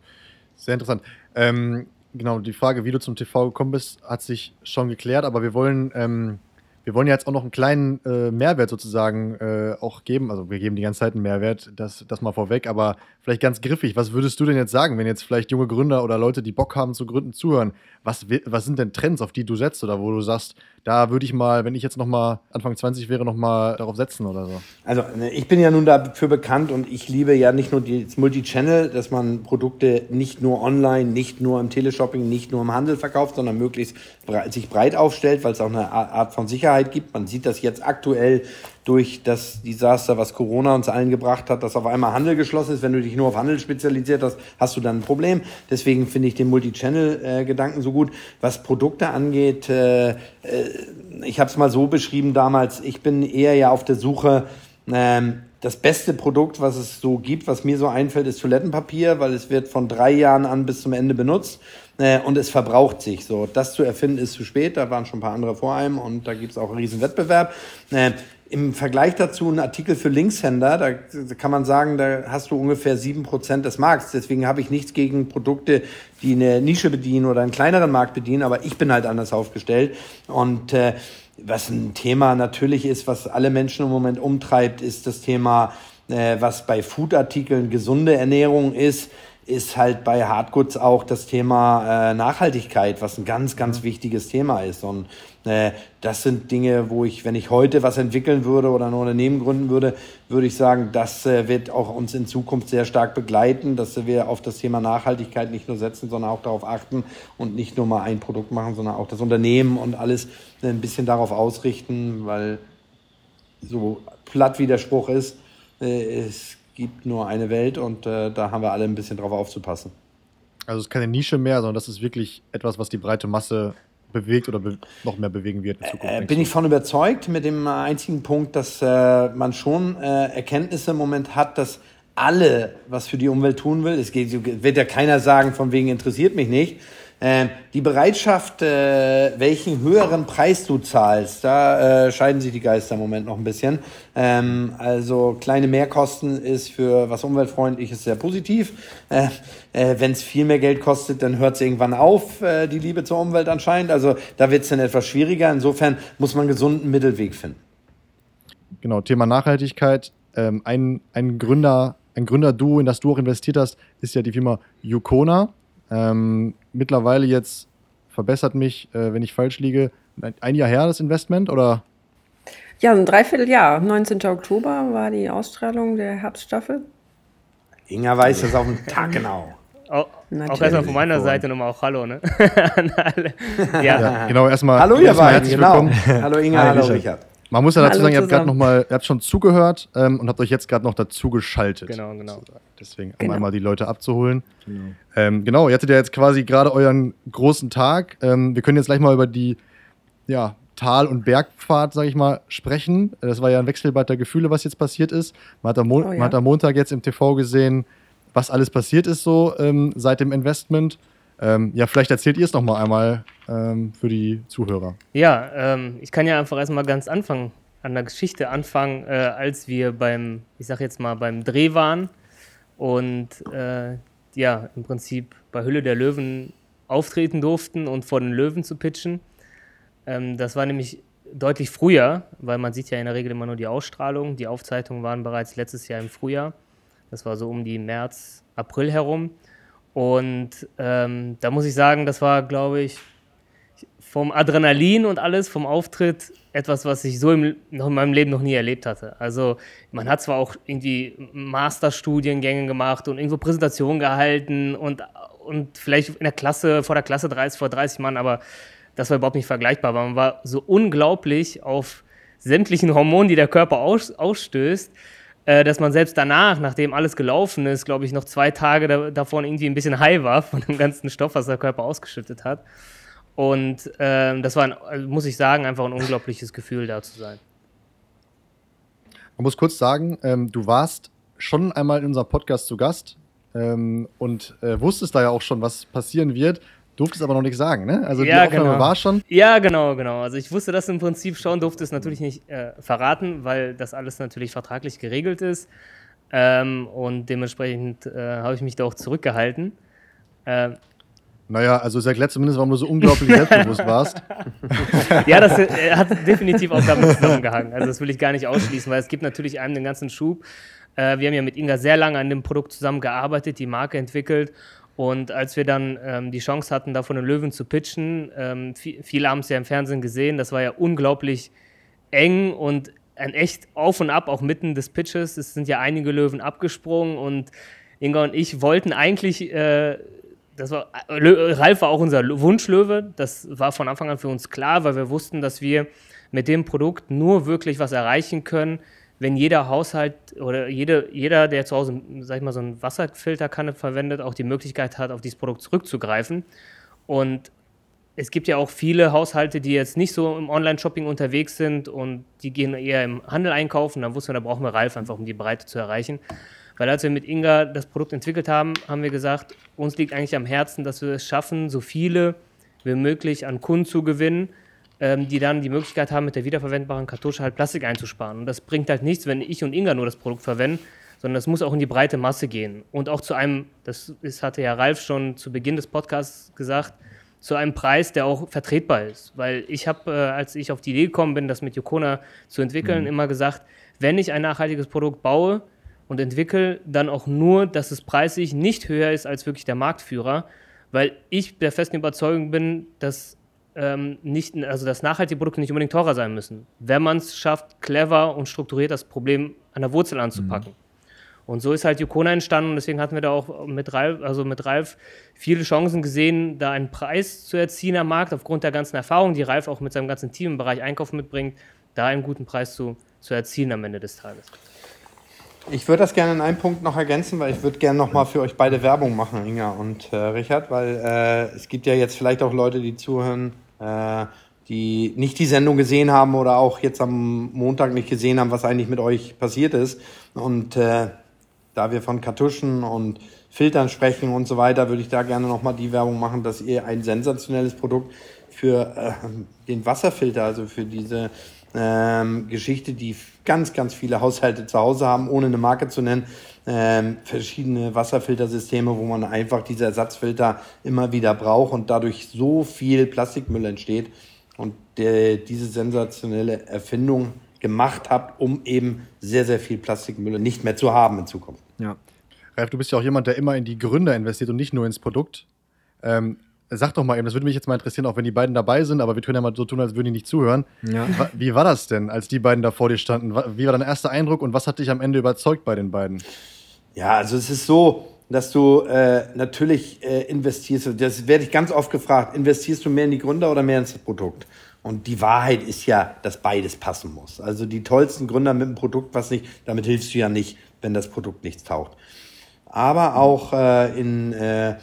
Sehr interessant. Ähm, genau, die Frage, wie du zum TV gekommen bist, hat sich schon geklärt, aber wir wollen ähm, wir wollen ja jetzt auch noch einen kleinen äh, Mehrwert sozusagen äh, auch geben. Also wir geben die ganze Zeit einen Mehrwert, das, das mal vorweg, aber vielleicht ganz griffig. Was würdest du denn jetzt sagen, wenn jetzt vielleicht junge Gründer oder Leute, die Bock haben zu gründen, zuhören? Was, was sind denn Trends, auf die du setzt oder wo du sagst, da würde ich mal, wenn ich jetzt noch mal Anfang 20 wäre, noch mal darauf setzen oder so? Also ne, ich bin ja nun dafür bekannt und ich liebe ja nicht nur das Multichannel, dass man Produkte nicht nur online, nicht nur im Teleshopping, nicht nur im Handel verkauft, sondern möglichst sich breit aufstellt, weil es auch eine Art von Sicherheit gibt. Man sieht das jetzt aktuell durch das Desaster, was Corona uns allen gebracht hat, dass auf einmal Handel geschlossen ist. Wenn du dich nur auf Handel spezialisiert hast, hast du dann ein Problem. Deswegen finde ich den Multi-Channel-Gedanken so gut. Was Produkte angeht, äh, äh, ich habe es mal so beschrieben damals, ich bin eher ja auf der Suche, ähm, das beste Produkt, was es so gibt, was mir so einfällt, ist Toilettenpapier, weil es wird von drei Jahren an bis zum Ende benutzt äh, und es verbraucht sich. So, das zu erfinden ist zu spät. Da waren schon ein paar andere vor einem und da gibt es auch einen riesen Wettbewerb. Äh, im Vergleich dazu ein Artikel für Linkshänder, da kann man sagen, da hast du ungefähr sieben Prozent des Markts. Deswegen habe ich nichts gegen Produkte, die eine Nische bedienen oder einen kleineren Markt bedienen, aber ich bin halt anders aufgestellt. Und äh, was ein Thema natürlich ist, was alle Menschen im Moment umtreibt, ist das Thema, äh, was bei Foodartikeln gesunde Ernährung ist ist halt bei Hardgoods auch das Thema äh, Nachhaltigkeit, was ein ganz, ganz mhm. wichtiges Thema ist. Und äh, das sind Dinge, wo ich, wenn ich heute was entwickeln würde oder ein Unternehmen gründen würde, würde ich sagen, das äh, wird auch uns in Zukunft sehr stark begleiten, dass wir auf das Thema Nachhaltigkeit nicht nur setzen, sondern auch darauf achten und nicht nur mal ein Produkt machen, sondern auch das Unternehmen und alles ein bisschen darauf ausrichten, weil so platt wie der Spruch ist, äh, es gibt nur eine Welt und äh, da haben wir alle ein bisschen drauf aufzupassen. Also es ist keine Nische mehr, sondern das ist wirklich etwas, was die breite Masse bewegt oder be noch mehr bewegen wird in Zukunft. Äh, bin ich von überzeugt mit dem einzigen Punkt, dass äh, man schon äh, Erkenntnisse im Moment hat, dass alle was für die Umwelt tun will. Es geht, wird ja keiner sagen, von wegen interessiert mich nicht, ähm, die Bereitschaft, äh, welchen höheren Preis du zahlst, da äh, scheiden sich die Geister im Moment noch ein bisschen. Ähm, also kleine Mehrkosten ist für was umweltfreundliches sehr positiv. Äh, äh, Wenn es viel mehr Geld kostet, dann hört es irgendwann auf, äh, die Liebe zur Umwelt anscheinend. Also da wird es dann etwas schwieriger. Insofern muss man einen gesunden Mittelweg finden. Genau, Thema Nachhaltigkeit. Ähm, ein, ein Gründer, ein Gründerduo, in das du auch investiert hast, ist ja die Firma Yukona. Ähm, mittlerweile jetzt verbessert mich, äh, wenn ich falsch liege, ein Jahr her das Investment oder? Ja, ein Dreivierteljahr. 19. Oktober war die Ausstrahlung der Herbststaffel. Inga weiß das auf den Tag genau. Auch, auch erstmal von meiner Seite nochmal auch Hallo, ne? [laughs] ja. ja. genau, erstmal. Hallo, ihr beiden, genau. Hallo Inga, Hi, hallo Richard. Man muss ja dazu sagen, ihr habt gerade noch mal, ihr habt schon zugehört ähm, und habt euch jetzt gerade noch dazu geschaltet. Genau, genau. Deswegen, um genau. einmal die Leute abzuholen. Genau. Ähm, genau, ihr hattet ja jetzt quasi gerade euren großen Tag. Ähm, wir können jetzt gleich mal über die ja, Tal- und Bergpfad, sage ich mal, sprechen. Das war ja ein Wechselbad der Gefühle, was jetzt passiert ist. Man hat am, Mo oh, ja. man hat am Montag jetzt im TV gesehen, was alles passiert ist so ähm, seit dem Investment. Ähm, ja, vielleicht erzählt ihr es noch mal einmal ähm, für die Zuhörer. Ja, ähm, ich kann ja einfach erstmal ganz anfangen, an der Geschichte anfangen, äh, als wir beim, ich sag jetzt mal, beim Dreh waren und äh, ja, im Prinzip bei Hülle der Löwen auftreten durften und vor den Löwen zu pitchen. Ähm, das war nämlich deutlich früher, weil man sieht ja in der Regel immer nur die Ausstrahlung. Die Aufzeichnungen waren bereits letztes Jahr im Frühjahr. Das war so um die März, April herum. Und ähm, da muss ich sagen, das war, glaube ich, vom Adrenalin und alles, vom Auftritt, etwas, was ich so im, noch in meinem Leben noch nie erlebt hatte. Also man hat zwar auch irgendwie Masterstudiengänge gemacht und irgendwo Präsentationen gehalten und, und vielleicht in der Klasse, vor der Klasse 30, vor 30 Mann, aber das war überhaupt nicht vergleichbar, weil man war so unglaublich auf sämtlichen Hormonen, die der Körper aus, ausstößt, dass man selbst danach, nachdem alles gelaufen ist, glaube ich, noch zwei Tage da, davon irgendwie ein bisschen high war von dem ganzen Stoff, was der Körper ausgeschüttet hat. Und ähm, das war, ein, also muss ich sagen, einfach ein unglaubliches Gefühl, da zu sein. Man muss kurz sagen, ähm, du warst schon einmal in unserem Podcast zu Gast ähm, und äh, wusstest da ja auch schon, was passieren wird. Durftest aber noch nicht sagen, ne? Also ja, die Aufnahme genau. war schon. Ja, genau, genau. Also ich wusste das im Prinzip schon, durfte es natürlich nicht äh, verraten, weil das alles natürlich vertraglich geregelt ist. Ähm, und dementsprechend äh, habe ich mich da auch zurückgehalten. Ähm, Naja, also es erklärt zumindest, warum du so unglaublich [laughs] selbstbewusst warst. [laughs] ja, das äh, hat definitiv auch damit zusammengehangen. Also das will ich gar nicht ausschließen, weil es gibt natürlich einem den ganzen Schub. Äh, wir haben ja mit Inga sehr lange an dem Produkt zusammengearbeitet, die Marke entwickelt. Und als wir dann ähm, die Chance hatten, da von den Löwen zu pitchen, ähm, viel, viele haben es ja im Fernsehen gesehen, das war ja unglaublich eng und ein echt Auf und Ab, auch mitten des Pitches. Es sind ja einige Löwen abgesprungen und Inga und ich wollten eigentlich, äh, das war, Lö Ralf war auch unser Wunschlöwe, das war von Anfang an für uns klar, weil wir wussten, dass wir mit dem Produkt nur wirklich was erreichen können, wenn jeder Haushalt oder jede, jeder, der zu Hause, sag ich mal, so einen Wasserfilterkanne verwendet, auch die Möglichkeit hat, auf dieses Produkt zurückzugreifen. Und es gibt ja auch viele Haushalte, die jetzt nicht so im Online-Shopping unterwegs sind und die gehen eher im Handel einkaufen. Dann wussten wir, da brauchen wir Ralf einfach, um die Breite zu erreichen. Weil als wir mit Inga das Produkt entwickelt haben, haben wir gesagt, uns liegt eigentlich am Herzen, dass wir es schaffen, so viele wie möglich an Kunden zu gewinnen, die dann die Möglichkeit haben, mit der wiederverwendbaren Kartusche halt Plastik einzusparen. Und das bringt halt nichts, wenn ich und Inga nur das Produkt verwenden, sondern das muss auch in die breite Masse gehen. Und auch zu einem, das ist, hatte ja Ralf schon zu Beginn des Podcasts gesagt, zu einem Preis, der auch vertretbar ist. Weil ich habe, äh, als ich auf die Idee gekommen bin, das mit Yokona zu entwickeln, mhm. immer gesagt, wenn ich ein nachhaltiges Produkt baue und entwickle, dann auch nur, dass es preislich nicht höher ist als wirklich der Marktführer, weil ich der festen Überzeugung bin, dass ähm, nicht, also dass nachhaltige Produkte nicht unbedingt teurer sein müssen, wenn man es schafft, clever und strukturiert das Problem an der Wurzel anzupacken. Mhm. Und so ist halt Yukona entstanden und deswegen hatten wir da auch mit Ralf, also mit Ralf viele Chancen gesehen, da einen Preis zu erzielen am Markt, aufgrund der ganzen Erfahrung, die Ralf auch mit seinem ganzen Team im Bereich Einkauf mitbringt, da einen guten Preis zu, zu erzielen am Ende des Tages. Ich würde das gerne in einem Punkt noch ergänzen, weil ich würde gerne noch mal für euch beide Werbung machen, Inga und äh, Richard, weil äh, es gibt ja jetzt vielleicht auch Leute, die zuhören, äh, die nicht die Sendung gesehen haben oder auch jetzt am Montag nicht gesehen haben, was eigentlich mit euch passiert ist. Und äh, da wir von Kartuschen und Filtern sprechen und so weiter, würde ich da gerne nochmal die Werbung machen, dass ihr ein sensationelles Produkt für äh, den Wasserfilter, also für diese ähm, Geschichte, die ganz, ganz viele Haushalte zu Hause haben, ohne eine Marke zu nennen, ähm, verschiedene Wasserfiltersysteme, wo man einfach diese Ersatzfilter immer wieder braucht und dadurch so viel Plastikmüll entsteht und der, diese sensationelle Erfindung gemacht habt, um eben sehr, sehr viel Plastikmüll nicht mehr zu haben in Zukunft. Ja. Ralf, du bist ja auch jemand, der immer in die Gründer investiert und nicht nur ins Produkt. Ähm, sag doch mal eben, das würde mich jetzt mal interessieren, auch wenn die beiden dabei sind, aber wir können ja mal so tun, als würden die nicht zuhören. Ja. Wie war das denn, als die beiden da vor dir standen? Wie war dein erster Eindruck und was hat dich am Ende überzeugt bei den beiden? Ja, also es ist so, dass du äh, natürlich äh, investierst, das werde ich ganz oft gefragt, investierst du mehr in die Gründer oder mehr ins Produkt? Und die Wahrheit ist ja, dass beides passen muss. Also die tollsten Gründer mit einem Produkt, was nicht, damit hilfst du ja nicht, wenn das Produkt nichts taucht. Aber auch äh, in äh,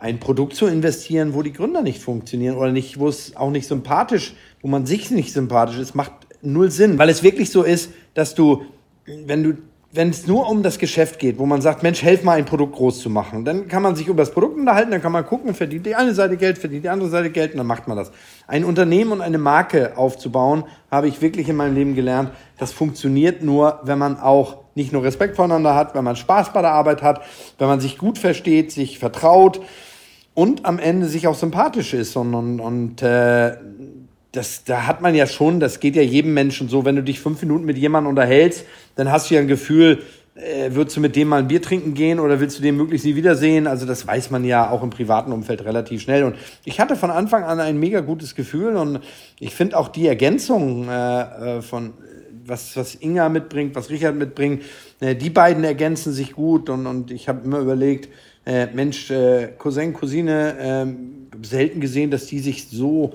ein Produkt zu investieren, wo die Gründer nicht funktionieren oder nicht, wo es auch nicht sympathisch, wo man sich nicht sympathisch ist, macht null Sinn. Weil es wirklich so ist, dass du, wenn du wenn es nur um das Geschäft geht, wo man sagt, Mensch, helf mal ein Produkt groß zu machen, dann kann man sich über das Produkt unterhalten, dann kann man gucken, verdient die eine Seite Geld, verdient die andere Seite Geld und dann macht man das. Ein Unternehmen und eine Marke aufzubauen, habe ich wirklich in meinem Leben gelernt, das funktioniert nur, wenn man auch nicht nur Respekt voneinander hat, wenn man Spaß bei der Arbeit hat, wenn man sich gut versteht, sich vertraut und am Ende sich auch sympathisch ist und, und, und äh, das, da hat man ja schon, das geht ja jedem Menschen so, wenn du dich fünf Minuten mit jemandem unterhältst, dann hast du ja ein Gefühl, äh, würdest du mit dem mal ein Bier trinken gehen oder willst du den möglichst nie wiedersehen? Also das weiß man ja auch im privaten Umfeld relativ schnell. Und ich hatte von Anfang an ein mega gutes Gefühl und ich finde auch die Ergänzung äh, äh, von was, was Inga mitbringt, was Richard mitbringt, äh, die beiden ergänzen sich gut und, und ich habe immer überlegt, äh, Mensch, äh, Cousin, Cousine, äh, selten gesehen, dass die sich so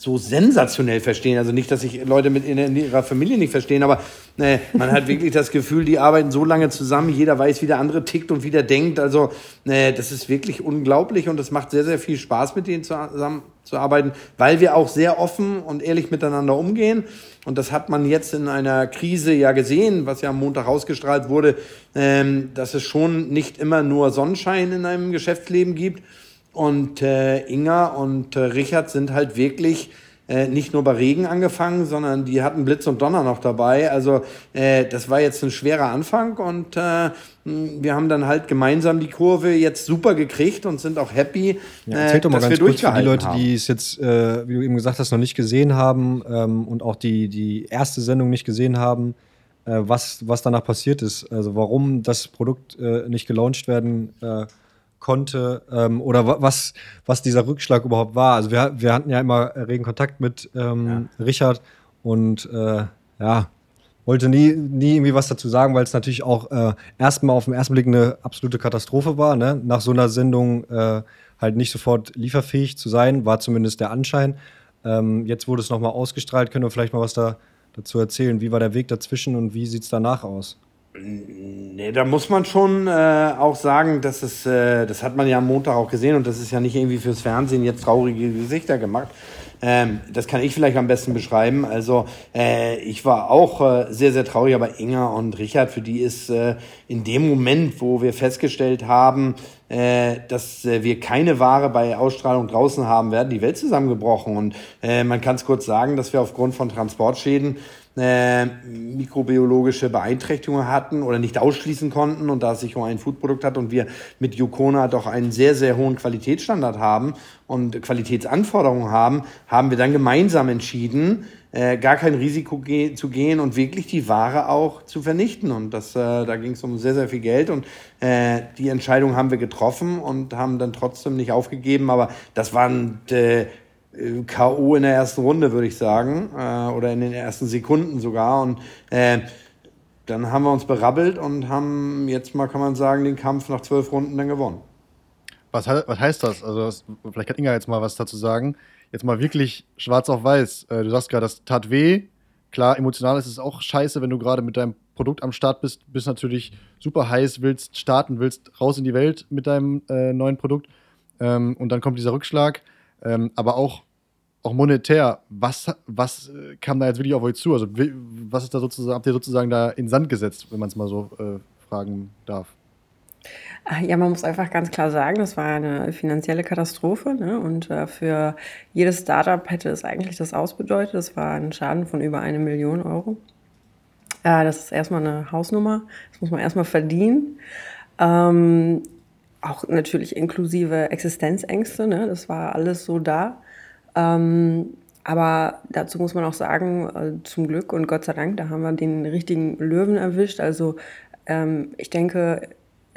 so sensationell verstehen. Also nicht, dass sich Leute mit in, ihrer Familie nicht verstehen, aber äh, man hat wirklich das Gefühl, die arbeiten so lange zusammen, jeder weiß, wie der andere tickt und wie der denkt. Also äh, das ist wirklich unglaublich und es macht sehr, sehr viel Spaß, mit denen zusammen zu arbeiten, weil wir auch sehr offen und ehrlich miteinander umgehen. Und das hat man jetzt in einer Krise ja gesehen, was ja am Montag ausgestrahlt wurde, ähm, dass es schon nicht immer nur Sonnenschein in einem Geschäftsleben gibt. Und äh, Inga und äh, Richard sind halt wirklich äh, nicht nur bei Regen angefangen, sondern die hatten Blitz und Donner noch dabei. Also äh, das war jetzt ein schwerer Anfang und äh, wir haben dann halt gemeinsam die Kurve jetzt super gekriegt und sind auch happy, ja, erzähl äh, doch mal ganz kurz für die Leute, haben. die es jetzt, äh, wie du eben gesagt hast, noch nicht gesehen haben ähm, und auch die, die erste Sendung nicht gesehen haben, äh, was, was danach passiert ist. Also warum das Produkt äh, nicht gelauncht werden äh, konnte ähm, oder was, was dieser Rückschlag überhaupt war. Also wir, wir hatten ja immer regen Kontakt mit ähm, ja. Richard und äh, ja, wollte nie, nie irgendwie was dazu sagen, weil es natürlich auch äh, erstmal auf den ersten Blick eine absolute Katastrophe war. Ne? Nach so einer Sendung äh, halt nicht sofort lieferfähig zu sein, war zumindest der Anschein. Ähm, jetzt wurde es nochmal ausgestrahlt. Können wir vielleicht mal was da, dazu erzählen? Wie war der Weg dazwischen und wie sieht es danach aus? Nee, da muss man schon äh, auch sagen, dass es, äh, das hat man ja am Montag auch gesehen und das ist ja nicht irgendwie fürs Fernsehen jetzt traurige Gesichter gemacht. Ähm, das kann ich vielleicht am besten beschreiben. Also äh, ich war auch äh, sehr, sehr traurig, aber Inga und Richard, für die ist äh, in dem Moment, wo wir festgestellt haben, äh, dass äh, wir keine Ware bei Ausstrahlung draußen haben werden, die Welt zusammengebrochen. Und äh, man kann es kurz sagen, dass wir aufgrund von Transportschäden äh, mikrobiologische Beeinträchtigungen hatten oder nicht ausschließen konnten und da es sich um ein Foodprodukt hat und wir mit Yukona doch einen sehr, sehr hohen Qualitätsstandard haben und Qualitätsanforderungen haben, haben wir dann gemeinsam entschieden, äh, gar kein Risiko ge zu gehen und wirklich die Ware auch zu vernichten. Und das, äh, da ging es um sehr, sehr viel Geld und äh, die Entscheidung haben wir getroffen und haben dann trotzdem nicht aufgegeben. Aber das waren äh, K.O. in der ersten Runde, würde ich sagen, äh, oder in den ersten Sekunden sogar. Und äh, dann haben wir uns berabbelt und haben jetzt mal, kann man sagen, den Kampf nach zwölf Runden dann gewonnen. Was, was heißt das? Also, das, vielleicht kann Inga jetzt mal was dazu sagen. Jetzt mal wirklich schwarz auf weiß. Äh, du sagst gerade, das tat weh. Klar, emotional ist es auch scheiße, wenn du gerade mit deinem Produkt am Start bist, bist natürlich super heiß, willst starten, willst raus in die Welt mit deinem äh, neuen Produkt. Ähm, und dann kommt dieser Rückschlag. Ähm, aber auch, auch monetär, was, was äh, kam da jetzt wirklich auf euch zu? Also, was ist da sozusagen, habt ihr sozusagen da in Sand gesetzt, wenn man es mal so äh, fragen darf? Ah, ja, man muss einfach ganz klar sagen, das war eine finanzielle Katastrophe. Ne? Und äh, für jedes Startup hätte es eigentlich das ausbedeutet. Das war ein Schaden von über eine Million Euro. Äh, das ist erstmal eine Hausnummer. Das muss man erstmal verdienen. Ähm, auch natürlich inklusive Existenzängste, ne? das war alles so da. Ähm, aber dazu muss man auch sagen, äh, zum Glück und Gott sei Dank, da haben wir den richtigen Löwen erwischt. Also ähm, ich denke,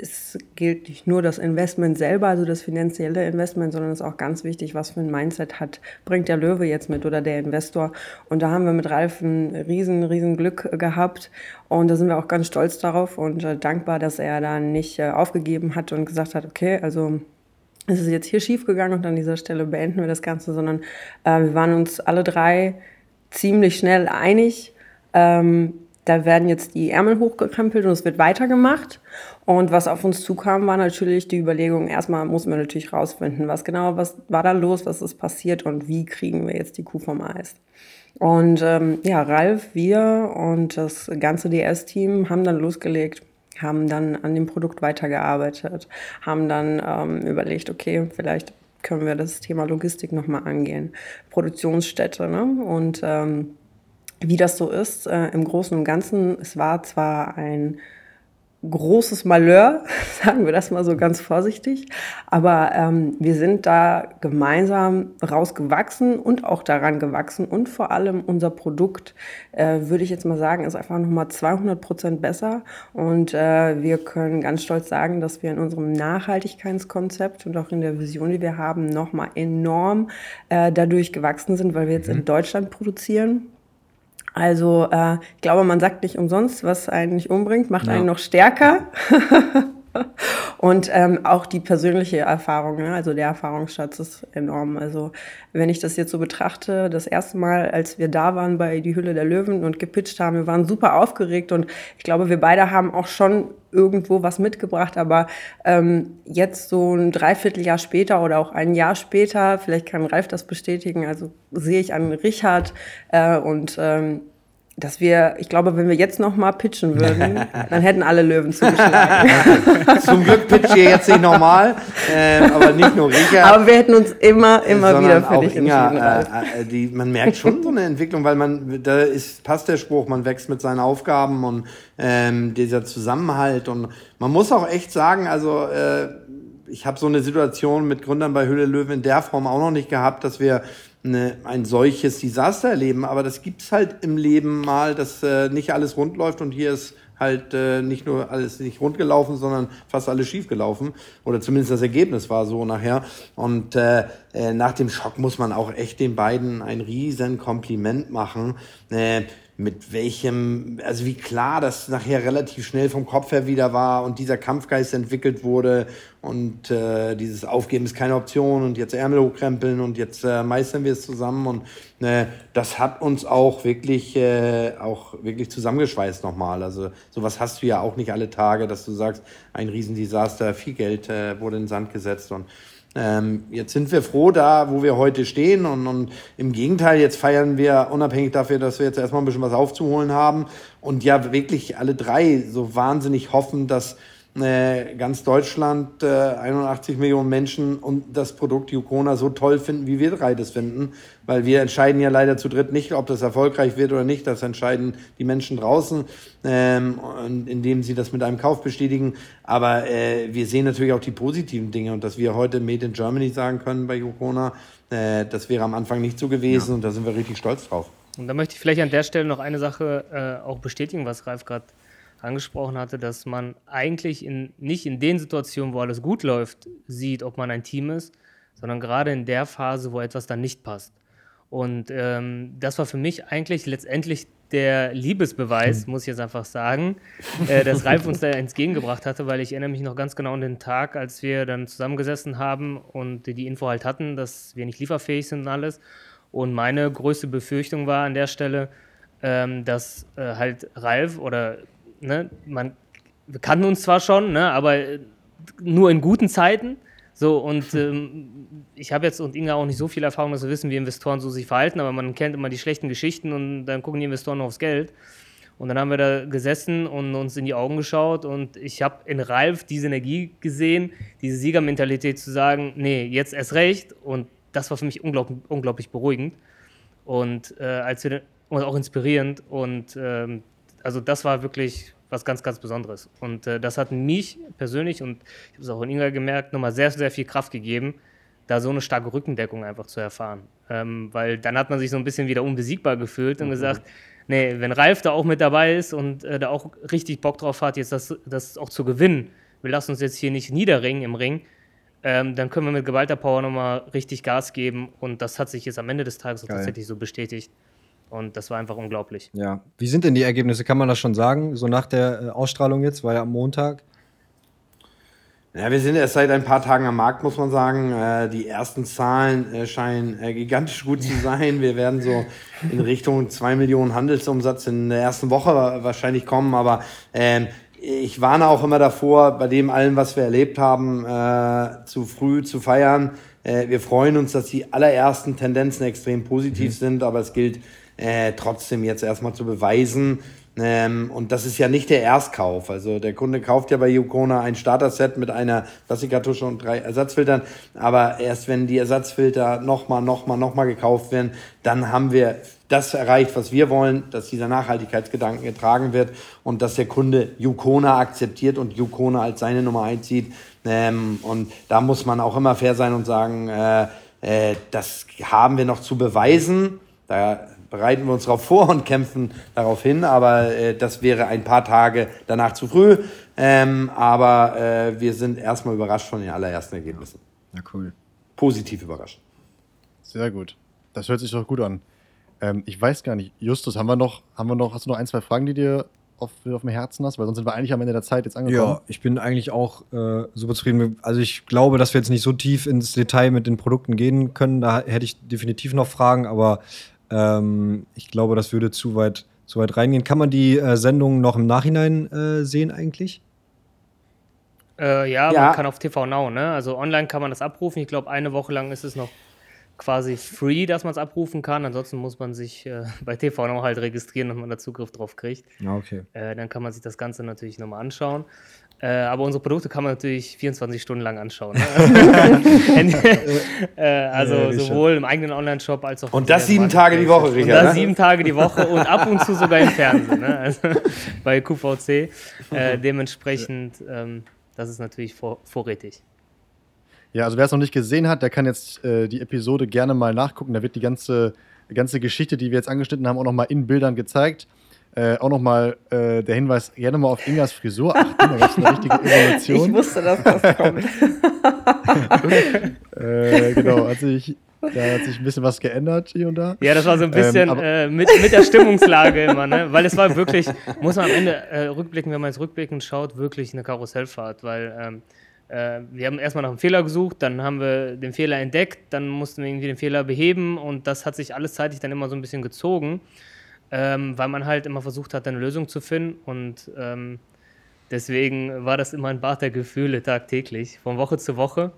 es gilt nicht nur das Investment selber, also das finanzielle Investment, sondern es ist auch ganz wichtig, was für ein Mindset hat, bringt der Löwe jetzt mit oder der Investor. Und da haben wir mit Ralf ein riesen, riesen Glück gehabt. Und da sind wir auch ganz stolz darauf und äh, dankbar, dass er da nicht äh, aufgegeben hat und gesagt hat, okay, also es ist jetzt hier schief gegangen und an dieser Stelle beenden wir das Ganze, sondern äh, wir waren uns alle drei ziemlich schnell einig. Ähm, da werden jetzt die Ärmel hochgekrempelt und es wird weitergemacht. Und was auf uns zukam, war natürlich die Überlegung, erstmal muss man natürlich rausfinden, was genau, was war da los, was ist passiert und wie kriegen wir jetzt die Kuh vom Eis. Und ähm, ja, Ralf, wir und das ganze DS-Team haben dann losgelegt, haben dann an dem Produkt weitergearbeitet, haben dann ähm, überlegt, okay, vielleicht können wir das Thema Logistik nochmal angehen, Produktionsstätte, ne? Und ähm, wie das so ist, äh, im Großen und Ganzen, es war zwar ein großes Malheur, [laughs] sagen wir das mal so ganz vorsichtig. Aber ähm, wir sind da gemeinsam rausgewachsen und auch daran gewachsen. Und vor allem unser Produkt, äh, würde ich jetzt mal sagen, ist einfach nochmal 200 Prozent besser. Und äh, wir können ganz stolz sagen, dass wir in unserem Nachhaltigkeitskonzept und auch in der Vision, die wir haben, nochmal enorm äh, dadurch gewachsen sind, weil wir jetzt mhm. in Deutschland produzieren also äh, ich glaube, man sagt nicht umsonst, was einen nicht umbringt, macht ja. einen noch stärker. [laughs] Und ähm, auch die persönliche Erfahrung, ne? also der Erfahrungsschatz ist enorm. Also wenn ich das jetzt so betrachte, das erste Mal, als wir da waren bei Die Hülle der Löwen und gepitcht haben, wir waren super aufgeregt und ich glaube, wir beide haben auch schon irgendwo was mitgebracht, aber ähm, jetzt so ein Dreivierteljahr später oder auch ein Jahr später, vielleicht kann Ralf das bestätigen, also sehe ich an Richard äh, und ähm, dass wir, ich glaube, wenn wir jetzt noch mal pitchen würden, [laughs] dann hätten alle Löwen zugeschlagen. [laughs] Zum Glück pitcht ihr jetzt nicht normal, äh, aber nicht nur Richard. Aber wir hätten uns immer, immer wieder für dich Inga, entschieden. äh, äh, die, man merkt schon so eine Entwicklung, weil man, da ist, passt der Spruch, man wächst mit seinen Aufgaben und ähm, dieser Zusammenhalt und man muss auch echt sagen, also äh, ich habe so eine Situation mit Gründern bei Höhle Löwen in der Form auch noch nicht gehabt, dass wir eine, ein solches Desaster erleben. Aber das gibt's halt im Leben mal, dass äh, nicht alles rund läuft und hier ist halt äh, nicht nur alles nicht rund gelaufen, sondern fast alles schief gelaufen. Oder zumindest das Ergebnis war so nachher. Und äh, äh, nach dem Schock muss man auch echt den beiden ein riesen Kompliment machen. Äh, mit welchem, also wie klar das nachher relativ schnell vom Kopf her wieder war und dieser Kampfgeist entwickelt wurde und äh, dieses Aufgeben ist keine Option und jetzt Ärmel hochkrempeln und jetzt äh, meistern wir es zusammen und äh, das hat uns auch wirklich äh, auch wirklich zusammengeschweißt nochmal. Also sowas hast du ja auch nicht alle Tage, dass du sagst, ein Riesendesaster, viel Geld äh, wurde in den Sand gesetzt und ähm, jetzt sind wir froh da, wo wir heute stehen und, und im Gegenteil, jetzt feiern wir unabhängig dafür, dass wir jetzt erstmal ein bisschen was aufzuholen haben und ja wirklich alle drei so wahnsinnig hoffen, dass ganz Deutschland, äh, 81 Millionen Menschen und das Produkt Yukona so toll finden, wie wir drei das finden. Weil wir entscheiden ja leider zu dritt nicht, ob das erfolgreich wird oder nicht. Das entscheiden die Menschen draußen, ähm, indem sie das mit einem Kauf bestätigen. Aber äh, wir sehen natürlich auch die positiven Dinge und dass wir heute Made in Germany sagen können bei Yukona, äh, das wäre am Anfang nicht so gewesen ja. und da sind wir richtig stolz drauf. Und da möchte ich vielleicht an der Stelle noch eine Sache äh, auch bestätigen, was Ralf gerade angesprochen hatte, dass man eigentlich in, nicht in den Situationen, wo alles gut läuft, sieht, ob man ein Team ist, sondern gerade in der Phase, wo etwas dann nicht passt. Und ähm, das war für mich eigentlich letztendlich der Liebesbeweis, muss ich jetzt einfach sagen, äh, dass Ralf uns da [laughs] entgegengebracht hatte, weil ich erinnere mich noch ganz genau an den Tag, als wir dann zusammengesessen haben und die Info halt hatten, dass wir nicht lieferfähig sind und alles. Und meine größte Befürchtung war an der Stelle, ähm, dass äh, halt Ralf oder ne, man, wir kannten uns zwar schon, ne, aber äh, nur in guten Zeiten. So, und ähm, ich habe jetzt und Inga auch nicht so viel Erfahrung, dass wir wissen, wie Investoren so sich verhalten, aber man kennt immer die schlechten Geschichten und dann gucken die Investoren nur aufs Geld. Und dann haben wir da gesessen und uns in die Augen geschaut und ich habe in Ralf diese Energie gesehen, diese Siegermentalität zu sagen, nee, jetzt erst recht. Und das war für mich unglaublich, unglaublich beruhigend und äh, als wir und auch inspirierend. Und ähm, also das war wirklich was ganz, ganz Besonderes. Und äh, das hat mich persönlich, und ich habe es auch in Inga gemerkt, nochmal sehr, sehr viel Kraft gegeben, da so eine starke Rückendeckung einfach zu erfahren. Ähm, weil dann hat man sich so ein bisschen wieder unbesiegbar gefühlt und mhm. gesagt, nee, wenn Ralf da auch mit dabei ist und äh, da auch richtig Bock drauf hat, jetzt das, das auch zu gewinnen, wir lassen uns jetzt hier nicht niederringen im Ring, ähm, dann können wir mit geballter Power nochmal richtig Gas geben. Und das hat sich jetzt am Ende des Tages tatsächlich so bestätigt. Und das war einfach unglaublich. Ja. Wie sind denn die Ergebnisse? Kann man das schon sagen? So nach der äh, Ausstrahlung jetzt, war ja am Montag. Ja, wir sind erst seit ein paar Tagen am Markt, muss man sagen. Äh, die ersten Zahlen äh, scheinen gigantisch gut zu sein. Wir werden so in Richtung 2 Millionen Handelsumsatz in der ersten Woche wahrscheinlich kommen. Aber ähm, ich warne auch immer davor, bei dem allen, was wir erlebt haben, zu früh zu feiern. wir freuen uns, dass die allerersten Tendenzen extrem positiv mhm. sind, aber es gilt äh, trotzdem jetzt erstmal zu beweisen. Ähm, und das ist ja nicht der Erstkauf. Also der Kunde kauft ja bei Yukona ein Starter-Set mit einer Klassikertusche und drei Ersatzfiltern. Aber erst wenn die Ersatzfilter nochmal, nochmal, nochmal gekauft werden, dann haben wir das erreicht, was wir wollen, dass dieser Nachhaltigkeitsgedanken getragen wird und dass der Kunde Yukona akzeptiert und Yukona als seine Nummer eins sieht. Ähm, und da muss man auch immer fair sein und sagen, äh, äh, das haben wir noch zu beweisen. Da bereiten wir uns darauf vor und kämpfen darauf hin, aber äh, das wäre ein paar Tage danach zu früh. Ähm, aber äh, wir sind erstmal überrascht von den allerersten Ergebnissen. Ja, cool. Positiv überrascht. Sehr gut. Das hört sich doch gut an. Ähm, ich weiß gar nicht, Justus, haben wir noch, haben wir noch, hast du noch ein, zwei Fragen, die dir auf, auf dem Herzen hast? Weil sonst sind wir eigentlich am Ende der Zeit jetzt angekommen. Ja, ich bin eigentlich auch äh, super zufrieden. Also ich glaube, dass wir jetzt nicht so tief ins Detail mit den Produkten gehen können. Da hätte ich definitiv noch Fragen, aber ähm, ich glaube, das würde zu weit, zu weit reingehen. Kann man die äh, Sendung noch im Nachhinein äh, sehen eigentlich? Äh, ja, Ja. man kann auf TV Now, ne? Also online kann man das abrufen. Ich glaube, eine Woche lang ist es noch quasi free, dass man es abrufen kann. Ansonsten muss man sich äh, [laughs] bei TV Now halt registrieren, dass man da Zugriff drauf kriegt. Ja, okay. Äh, dann kann man sich das Ganze natürlich nochmal anschauen. Äh, aber unsere Produkte kann man natürlich 24 Stunden lang anschauen. Ne? [laughs] [laughs] äh, also Ja, sowohl im eigenen Online-Shop als auch Und das sieben Tage die Woche, Und Richard. das ne? sieben Tage die Woche und ab und zu sogar im Fernsehen. Ne? Also [laughs] bei QVC. Äh, dementsprechend, ähm, das ist natürlich vor, vorrätig. Ja, also wer es noch nicht gesehen hat, der kann jetzt äh, die Episode gerne mal nachgucken. Da wird die ganze, ganze Geschichte, die wir jetzt angeschnitten haben, auch nochmal in Bildern gezeigt. Äh, auch nochmal äh, der Hinweis, gerne mal auf Ingas Frisur achten. Da gab es eine richtige Ich Evolution. wusste, dass das [laughs] kommt. äh, genau, hat sich, da hat sich ein bisschen was geändert hier und da. Ja, das war so ein bisschen Ähm, äh, mit, mit der Stimmungslage immer, ne? Weil es war wirklich, muss man am Ende äh, rückblicken, wenn man jetzt rückblickend schaut, wirklich eine Karussellfahrt, weil ähm, äh, wir haben erstmal nach einem Fehler gesucht, dann haben wir den Fehler entdeckt, dann mussten wir irgendwie den Fehler beheben und das hat sich alles zeitig dann immer so ein bisschen gezogen, ähm, weil man halt immer versucht hat, eine Lösung zu finden und ähm, deswegen war das immer ein Bad der Gefühle tagtäglich, von Woche zu Woche.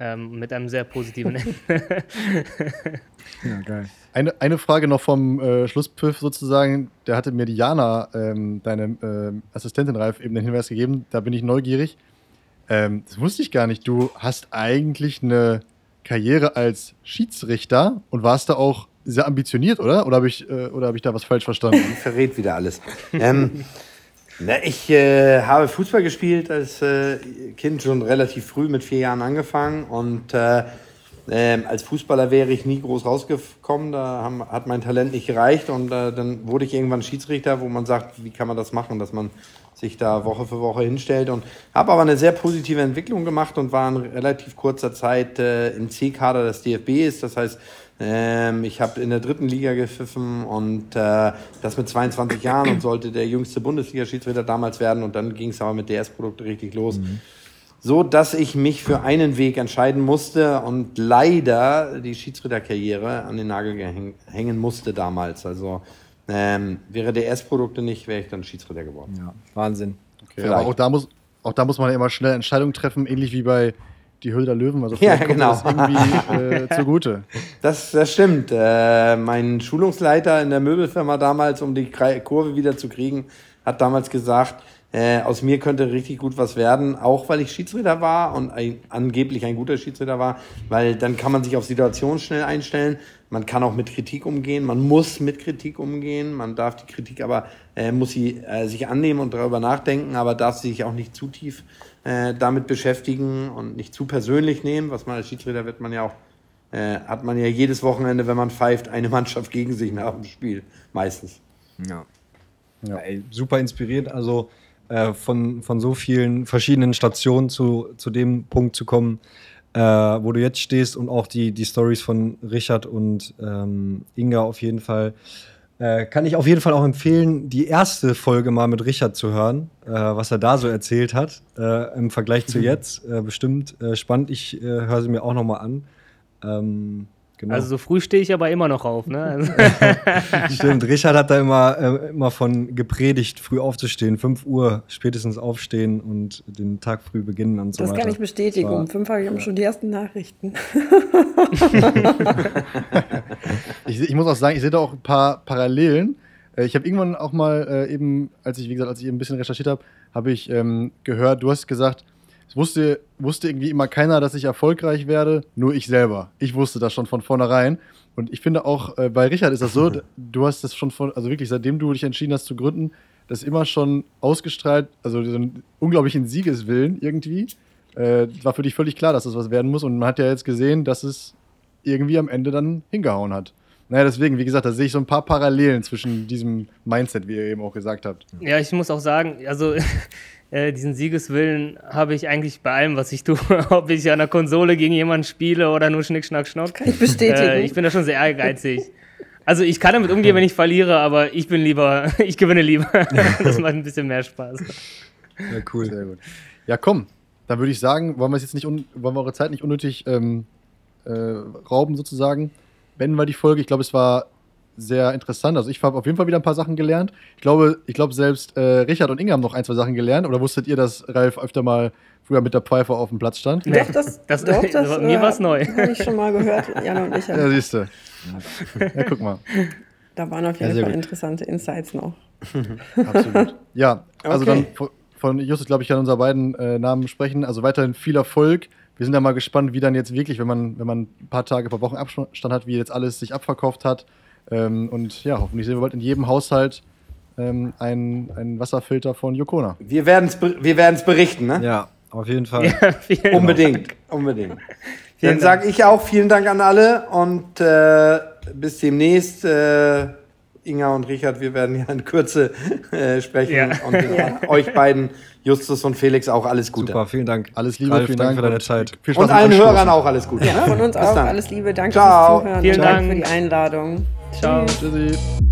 Ähm, mit einem sehr positiven [laughs] Ende. Ja, geil. Eine, eine Frage noch vom äh, Schlusspfiff sozusagen. Da hatte mir Diana, ähm, deine ähm, Assistentin Ralf, eben den Hinweis gegeben. Da bin ich neugierig. Ähm, das wusste ich gar nicht. Du hast eigentlich eine Karriere als Schiedsrichter und warst da auch sehr ambitioniert, oder? Oder habe ich, äh, hab ich da was falsch verstanden? [laughs] verrät wieder alles. ähm, na, ich äh, habe Fußball gespielt als äh, Kind schon relativ früh mit vier Jahren angefangen und äh, ähm, als Fußballer wäre ich nie groß rausgekommen. Da haben, hat mein Talent nicht gereicht und äh, dann wurde ich irgendwann Schiedsrichter, wo man sagt, wie kann man das machen, dass man sich da Woche für Woche hinstellt und habe aber eine sehr positive Entwicklung gemacht und war in relativ kurzer Zeit äh, im C-Kader des DFBs. Das heißt, ähm, ich habe in der dritten Liga gepfiffen und äh, das mit 22 Jahren und sollte der jüngste Bundesliga-Schiedsrichter damals werden und dann ging es aber mit DS-Produkte richtig los. So dass ich mich für einen Weg entscheiden musste und leider die Schiedsrichterkarriere an den Nagel hängen musste damals. Also ähm, wäre DS-Produkte nicht, wäre ich dann Schiedsrichter geworden. Ja, Wahnsinn. Okay, aber auch da, muss, auch da muss man ja immer schnell Entscheidungen treffen, ähnlich wie bei Die Höhle der Löwen. Also [laughs] Ja, genau. das irgendwie äh, [laughs] zugute. Das, das stimmt. Äh, mein Schulungsleiter in der Möbelfirma damals, um die Kurve wieder zu kriegen, hat damals gesagt, äh, aus mir könnte richtig gut was werden, auch weil ich Schiedsrichter war und ein, angeblich ein guter Schiedsrichter war, weil dann kann man sich auf Situationen schnell einstellen. Man kann auch mit Kritik umgehen, man muss mit Kritik umgehen, man darf die Kritik aber, äh, muss sie äh, sich annehmen und darüber nachdenken, aber darf sich auch nicht zu tief äh, damit beschäftigen und nicht zu persönlich nehmen, was man als Schiedsrichter wird man ja auch äh, hat man ja jedes Wochenende, wenn man pfeift, eine [laughs] Mannschaft gegen sich nach dem Spiel. Meistens. Ja. ja ey, super inspiriert. Also äh, von, von so vielen verschiedenen Stationen zu, zu dem Punkt zu kommen, äh, wo du jetzt stehst und auch die, die Stories von Richard und ähm, Inga auf jeden Fall. Äh, kann ich auf jeden Fall auch empfehlen, die erste Folge mal mit Richard zu hören, äh, was er da so erzählt hat, äh, im Vergleich zu jetzt. Äh, bestimmt äh, spannend. Ich höre sie mir auch nochmal an. Ähm, genau. Also so früh stehe ich aber immer noch auf. Ne? Also, [laughs] Stimmt, Richard hat da immer, äh, immer von gepredigt, früh aufzustehen, 5 Uhr spätestens aufstehen und den Tag früh beginnen und so Das weiter. kann ich bestätigen. Um fünf habe ich auch schon die ersten Nachrichten. [laughs] Ich, ich muss auch sagen, ich sehe da auch ein paar Parallelen. Äh, Ich habe irgendwann auch mal äh, eben, als ich, wie gesagt, als ich eben ein bisschen recherchiert habe, habe ich ähm, gehört, du hast gesagt, es wusste, wusste irgendwie immer keiner, dass ich erfolgreich werde, nur ich selber. Ich wusste das schon von vornherein. Und ich finde auch, äh, bei Richard ist das so, [laughs] du hast das schon von, also wirklich, seitdem du dich entschieden hast zu gründen, das immer schon ausgestrahlt, also so einen unglaublichen Siegeswillen irgendwie. Äh, war für dich völlig klar, dass das was werden muss. Und man hat ja jetzt gesehen, dass es irgendwie am Ende dann hingehauen hat. Naja, deswegen, wie gesagt, da sehe ich so ein paar Parallelen zwischen diesem Mindset, wie ihr eben auch gesagt habt. ja, ich muss auch sagen, also äh, diesen Siegeswillen habe ich eigentlich bei allem, was ich tue. [laughs] Ob ich an der Konsole gegen jemanden spiele oder nur Schnick, Schnack, Schnock. Kann ich bestätigen. Äh, ich bin da schon sehr ehrgeizig. Also ich kann damit umgehen, wenn ich verliere, aber ich bin lieber, [laughs] ich gewinne lieber. [laughs] das macht ein bisschen mehr Spaß. Ja, cool. Sehr gut. Ja, komm. Dann würde ich sagen, wollen wir es jetzt nicht un wollen wir eure Zeit nicht unnötig ähm, äh, rauben, sozusagen. Beenden wir die Folge. Ich glaube, es war sehr interessant. Also ich habe auf jeden Fall wieder ein paar Sachen gelernt. Ich glaube, ich glaube selbst äh, Richard und Inge haben noch ein, zwei Sachen gelernt. Oder wusstet ihr, dass Ralf öfter mal früher mit der Pfeife auf dem Platz stand? Nee, Doch, das, das- doch, [laughs] das mir war's neu. Habe ich schon mal gehört, Jan und ich. Ja, siehst du. Ja, guck mal. Da waren auf Ja, jeden sehr Fall gut. interessante Insights noch. [laughs] Absolut. Ja, also Okay. dann von- Justus, glaube ich, kann unser beiden äh, Namen sprechen. Also weiterhin viel Erfolg. Wir sind ja mal gespannt, wie dann jetzt wirklich, wenn man, wenn man ein paar Tage, ein paar Wochen Abstand hat, wie jetzt alles sich abverkauft hat. Ähm, und ja, hoffentlich sehen wir bald in jedem Haushalt ähm, einen, einen Wasserfilter von Yokona. Wir werden es wir werden's berichten, ne? Ja, auf jeden Fall. Ja, Unbedingt, unbedingt. Vielen Dann sage ich auch vielen Dank an alle und äh, bis demnächst. Äh, Inga und Richard, wir werden ja in Kürze äh, sprechen. Ja. Und äh, euch beiden, Justus und Felix, auch alles Gute. Super, vielen Dank. Alles Liebe, Ralf, vielen Dank für deine Zeit. Viel Spaß Und allen. Hörern auch alles Gute. ne? Von uns Bis auch dann. alles Liebe. Danke Ciao. fürs Zuhören. Vielen Danke Dank. für die Einladung. 下午好，侄。